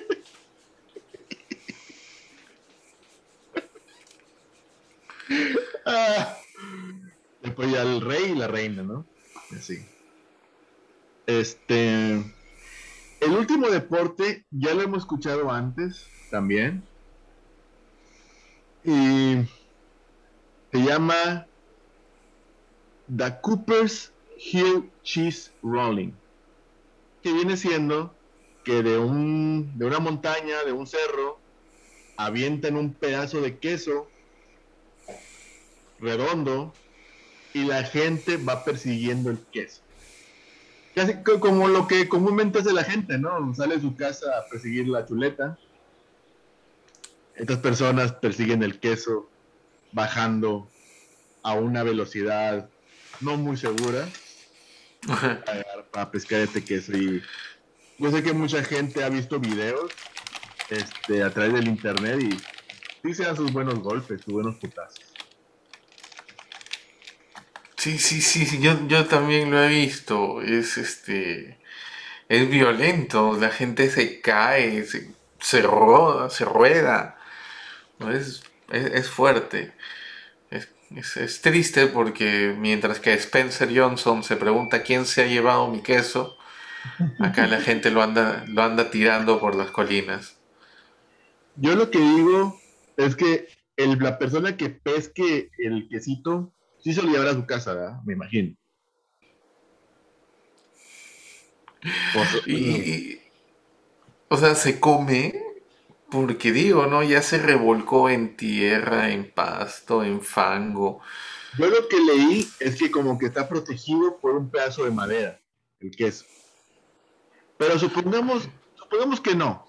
[SPEAKER 1] Ah, después ya el rey y la reina, ¿no? Así. Este, el último deporte ya lo hemos escuchado antes también. Y se llama The Cooper's Hill Cheese Rolling, que viene siendo que de, un, de una montaña, de un cerro, avientan un pedazo de queso redondo y la gente va persiguiendo el queso. Casi como lo que comúnmente hace la gente, ¿no? Sale de su casa a perseguir la chuleta. Estas personas persiguen el queso bajando a una velocidad no muy segura para, pescar este queso. Y yo sé que mucha gente ha visto videos este, a través del internet y sí se dan sus buenos golpes, sus buenos putazos.
[SPEAKER 2] Sí, sí, sí, yo, yo también lo he visto. Es este. Es violento, la gente se cae, se, se roda, se rueda. Es, es, fuerte. Es, es, triste porque mientras que Spencer Johnson se pregunta quién se ha llevado mi queso, acá la gente lo anda, lo anda tirando por las colinas.
[SPEAKER 1] Yo lo que digo es que el, la persona que pesque el quesito sí se lo llevará a su casa, ¿verdad? Me imagino.
[SPEAKER 2] o sea, se come porque digo, ¿no? Ya se revolcó en tierra, en pasto, en fango.
[SPEAKER 1] Yo lo que leí es que como que está protegido por un pedazo de madera, el queso. Pero supongamos, supongamos que no.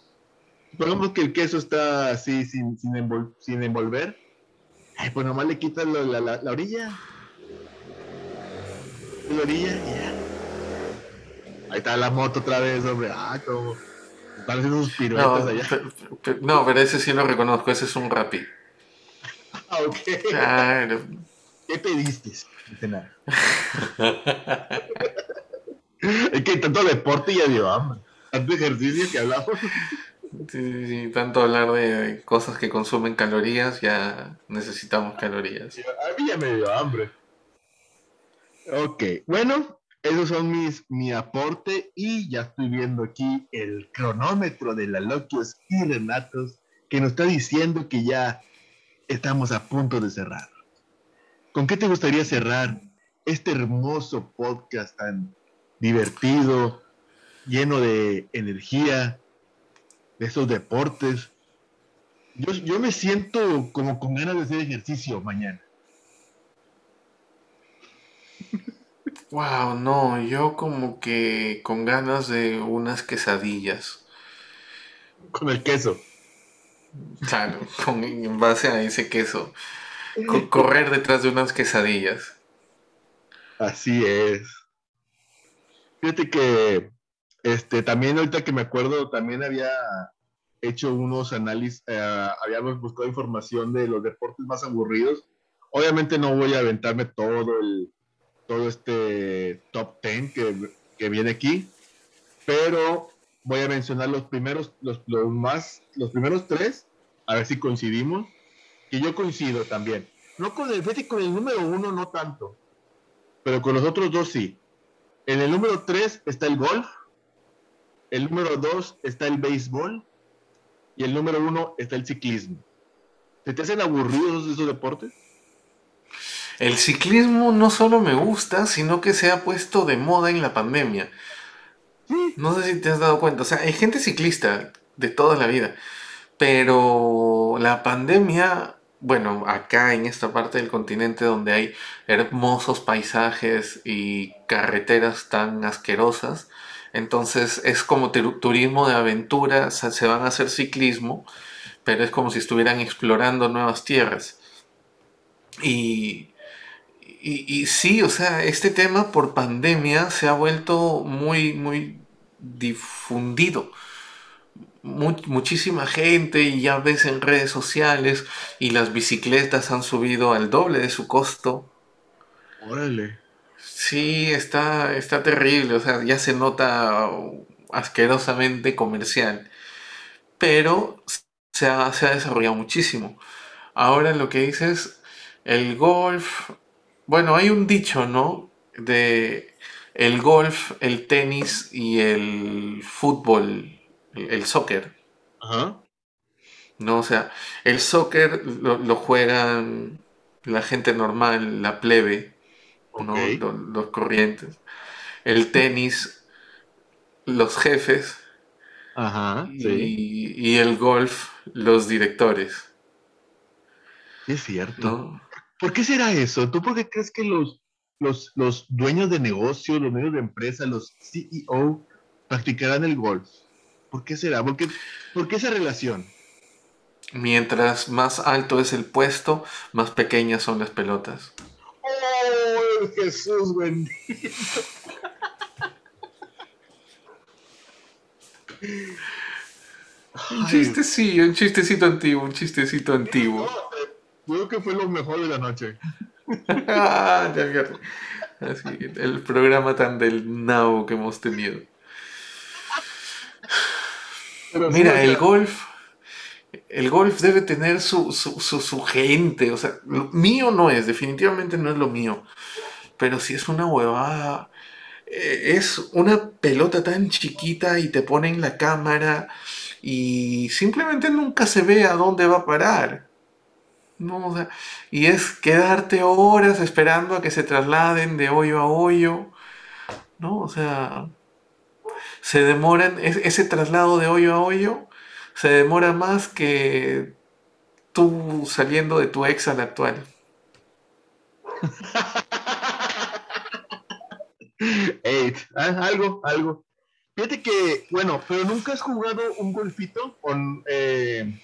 [SPEAKER 1] Supongamos que el queso está así sin, sin envolver Ay, pues nomás le quitas la, la, la, orilla. La orilla y ya. Ahí está la moto otra vez, hombre. Ah, como. Parecen unos piruetas
[SPEAKER 2] no,
[SPEAKER 1] allá.
[SPEAKER 2] no, pero ese sí lo reconozco, ese es un rapi.
[SPEAKER 1] Ah, ok. ¿Qué pediste? No es que tanto deporte ya dio hambre. Tanto ejercicio que hablamos.
[SPEAKER 2] Sí, tanto hablar de cosas que consumen calorías, ya necesitamos calorías.
[SPEAKER 1] A mí ya me dio hambre. Ok, bueno, esos son mis, mi aporte y ya estoy viendo aquí el cronómetro de la Loquios y Renatos que nos está diciendo que ya estamos a punto de cerrar. ¿Con qué te gustaría cerrar este hermoso podcast tan divertido, lleno de energía, de esos deportes? Yo, yo me siento como con ganas de hacer ejercicio mañana.
[SPEAKER 2] Wow, no, yo como que con ganas de unas quesadillas.
[SPEAKER 1] Con el queso.
[SPEAKER 2] Claro, con, en base a ese queso. Co- correr detrás de unas quesadillas.
[SPEAKER 1] Así es. Fíjate que este también ahorita que me acuerdo, también había hecho unos análisis, eh, habíamos buscado información de los deportes más aburridos. Obviamente no voy a aventarme todo el todo este top 10 que, que viene aquí, pero voy a mencionar los primeros, los, los más, los primeros tres, a ver si coincidimos, que yo coincido también. No con el, con el número uno no tanto, pero con los otros dos sí. En el número 3 está el golf, el número 2 está el béisbol y el número 1 está el ciclismo. ¿Se te hacen aburridos esos deportes?
[SPEAKER 2] El ciclismo no solo me gusta, sino que se ha puesto de moda en la pandemia. No sé si te has dado cuenta, o sea, hay gente ciclista de toda la vida, pero la pandemia, bueno, acá en esta parte del continente donde hay hermosos paisajes y carreteras tan asquerosas, entonces es como tu- turismo de aventura, se van a hacer ciclismo, pero es como si estuvieran explorando nuevas tierras. Y, y, sí, o sea, este tema por pandemia se ha vuelto muy, muy difundido. Mu- muchísima gente y ya ves en redes sociales y las bicicletas han subido al doble de su costo.
[SPEAKER 1] Órale.
[SPEAKER 2] Sí, está, está terrible, o sea, ya se nota asquerosamente comercial, pero se ha, se ha desarrollado muchísimo. Ahora lo que dices, el golf, bueno, hay un dicho, ¿no? De el golf, el tenis y el fútbol, el, el soccer,
[SPEAKER 1] Ajá.
[SPEAKER 2] ¿no? O sea, el soccer lo, lo juegan la gente normal, la plebe, ¿no?
[SPEAKER 1] Ok.
[SPEAKER 2] Lo- Los, corrientes. El tenis, los jefes.
[SPEAKER 1] Ajá.
[SPEAKER 2] Y,
[SPEAKER 1] Sí.
[SPEAKER 2] y el golf, los directores,
[SPEAKER 1] es cierto.
[SPEAKER 2] ¿no?
[SPEAKER 1] ¿Por qué será eso? ¿Tú por qué crees que los, los, los dueños de negocios, los dueños de empresa, los CEO practicarán el golf? ¿Por qué será? ¿Por qué, por qué esa relación?
[SPEAKER 2] Mientras más alto es el puesto, más pequeñas son las pelotas.
[SPEAKER 1] ¡Oh, Jesús bendito!
[SPEAKER 2] Un chistecillo, un chistecito antiguo, un chistecito antiguo.
[SPEAKER 1] eh, Creo que fue lo mejor de la noche.
[SPEAKER 2] Ah. Así, el programa tan del nabo que hemos tenido.
[SPEAKER 1] Pero
[SPEAKER 2] Mira, el golf, el golf debe tener su, su, su, su gente, o sea, lo mío no es, definitivamente no es lo mío, pero si es una huevada, eh, es una pelota tan chiquita y te ponen la cámara y simplemente nunca se ve a dónde va a parar. No, o sea, y es quedarte horas esperando a que se trasladen de hoyo a hoyo, ¿no? O sea, se demoran, es- ese traslado de hoyo a hoyo se demora más que tú saliendo de tu ex al actual.
[SPEAKER 1] Ey, ah, algo, algo. Fíjate que, bueno, pero nunca has jugado un golfito con, eh,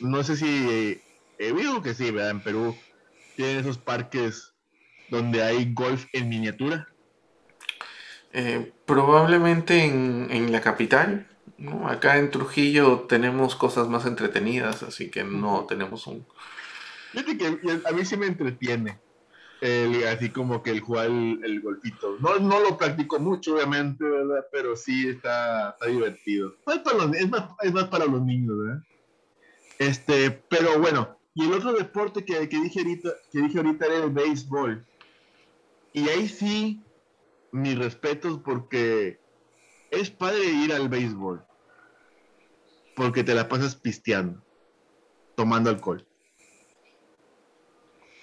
[SPEAKER 1] no sé si, eh, he visto que sí, ¿verdad? En Perú tienen esos parques donde hay golf en miniatura.
[SPEAKER 2] Eh, probablemente en, en la capital, ¿no? Acá en Trujillo tenemos cosas más entretenidas, así que no tenemos un...
[SPEAKER 1] Fíjate que a mí sí me entretiene, el- así como que el jugar el, el golfito. No, no lo practico mucho, obviamente, ¿verdad? Pero sí está, está divertido. Es, para los- es más, es más para los niños, ¿verdad? Este, pero bueno, y el otro deporte que, que dije ahorita, que dije ahorita era el béisbol. Y ahí sí, mis respetos porque es padre ir al béisbol. Porque te la pasas pisteando, tomando alcohol.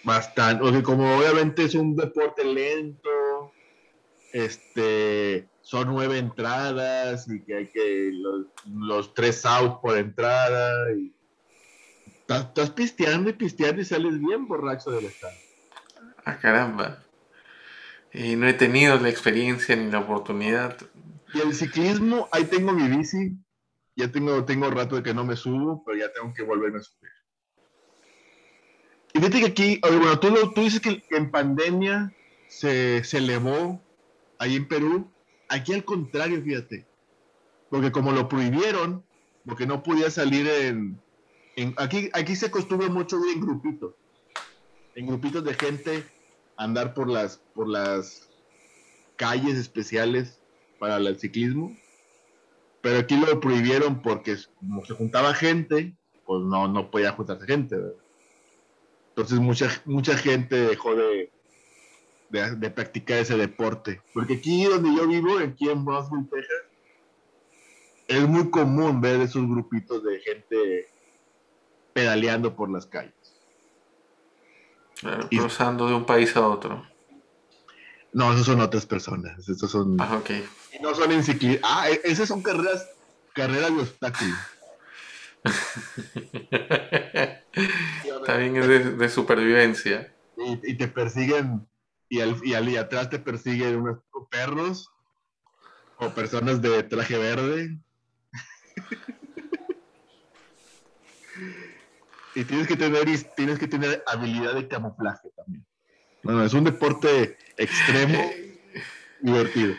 [SPEAKER 1] Bastante, porque como obviamente es un deporte lento, este, son nueve entradas y que hay que los, tres outs por entrada. Y, estás, pisteando y pisteando y sales bien borracho del estado.
[SPEAKER 2] Ah, caramba. Y no he tenido la experiencia ni la oportunidad.
[SPEAKER 1] Y el ciclismo, ahí tengo mi bici. Ya tengo, tengo rato de que no me subo, pero ya tengo que volverme a subir. Fíjate que aquí, bueno, tú, tú dices que, en pandemia se, se elevó ahí en Perú. Aquí al contrario, fíjate. Porque como lo prohibieron, porque no podía salir en... aquí, aquí se acostumbra mucho ir en grupitos. En grupitos de gente andar por las, por las calles especiales para el ciclismo. Pero aquí lo prohibieron porque como se juntaba gente, pues no, no podía juntarse gente. Entonces mucha, mucha gente dejó de, de, practicar ese deporte. Porque aquí donde yo vivo, aquí en Brownsville, Texas, es muy común ver esos grupitos de gente pedaleando por las calles.
[SPEAKER 2] cruzando de un país a otro.
[SPEAKER 1] No, esos son otras personas. Esos son.
[SPEAKER 2] Ah, ok.
[SPEAKER 1] no son en Ah, e, esas son carreras, carreras de obstáculos.
[SPEAKER 2] También es de, supervivencia.
[SPEAKER 1] Y, te persiguen y al, y al y atrás te persiguen unos perros o personas de traje verde. y tienes que tener tienes que tener habilidad de camuflaje también. Bueno, es un deporte extremo divertido.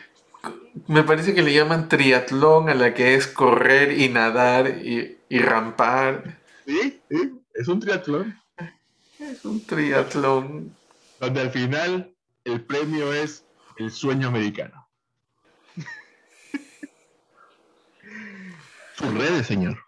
[SPEAKER 2] Me parece que le llaman triatlón a la que es correr y nadar y, y rampar.
[SPEAKER 1] Sí, sí, es un triatlón.
[SPEAKER 2] Es un triatlón.
[SPEAKER 1] Donde al final el premio es el sueño americano. Sus redes, señor.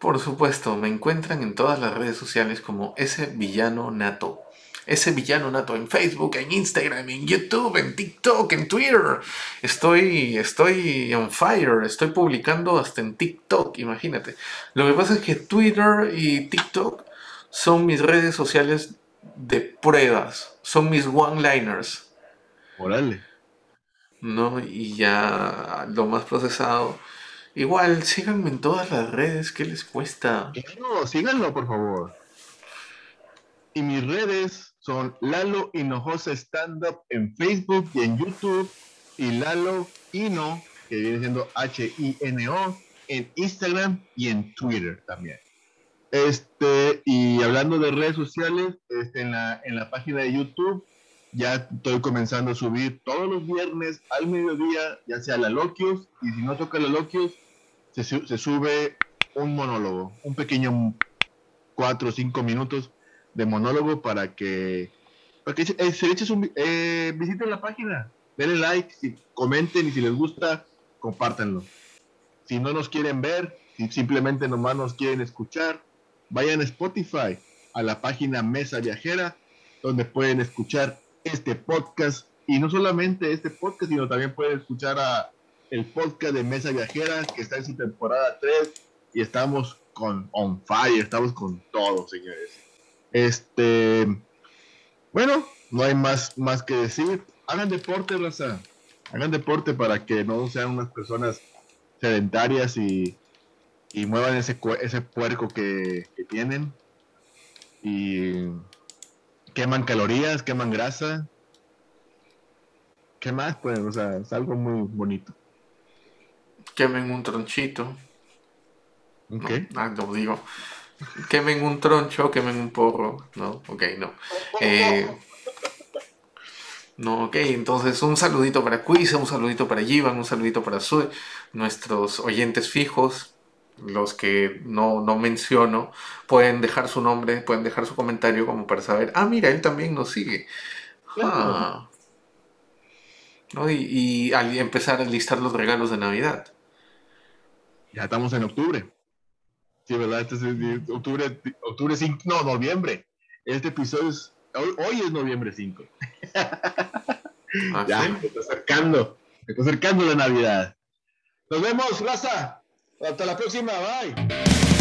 [SPEAKER 2] Por supuesto, me encuentran en todas las redes sociales como ese villano nato. Ese villano nato en Facebook, en Instagram, en YouTube, en TikTok, en Twitter. Estoy, estoy on fire, estoy publicando hasta en TikTok, imagínate. Lo que pasa es que Twitter y TikTok son mis redes sociales de pruebas, son mis one-liners.
[SPEAKER 1] Órale.
[SPEAKER 2] ¿No? Y ya lo más procesado. Igual, síganme en todas las redes, ¿qué les cuesta?
[SPEAKER 1] No, síganlo, por favor. Y mis redes son Lalo Hinojosa Stand Up en Facebook y en YouTube. Y Lalo Hino, que viene siendo H-I-N-O, en Instagram y en Twitter también. Este, y hablando de redes sociales, este, en, la, en la página de YouTube ya estoy comenzando a subir todos los viernes al mediodía, ya sea la Loquios, y si no toca la Loquios, se, se sube un monólogo, un pequeño cuatro o cinco minutos de monólogo para que, para que eh, se eches un, eh, visiten la página, denle like, comenten y si les gusta, compártanlo. Si no nos quieren ver, si simplemente nomás nos quieren escuchar, vayan a Spotify, a la página Mesa Viajera, donde pueden escuchar este podcast. Y no solamente este podcast, sino también pueden escuchar a el podcast de Mesa Viajera, que está en su temporada 3. Y estamos con on fire, estamos con todo, señores. Este, bueno, no hay más, más que decir. Hagan deporte, raza. Hagan deporte para que no sean unas personas sedentarias y y muevan ese, ese puerco que, tienen y queman calorías, queman grasa. ¿Qué más? Pues, o sea, es algo muy bonito.
[SPEAKER 2] Quemen un tronchito.
[SPEAKER 1] ¿Qué?
[SPEAKER 2] ah, lo digo. Quemen un troncho, quemen un porro. No, ok, no. Eh, no, ok, entonces un saludito para Cuisa, un saludito para Jivan, un saludito para Sue, nuestros oyentes fijos, los que no, menciono, pueden dejar su nombre, pueden dejar su comentario como para saber, ah, mira, él también nos sigue. Ah. Y, al empezar a listar los regalos de Navidad.
[SPEAKER 1] Ya estamos en octubre. Sí, ¿verdad? Este es octubre, octubre 5, no, noviembre. Este episodio es, hoy, es noviembre 5.
[SPEAKER 2] ¿Ah,
[SPEAKER 1] Ya,
[SPEAKER 2] sí?
[SPEAKER 1] se está acercando. Se está acercando la Navidad. Nos vemos, Raza. Hasta la próxima. Bye.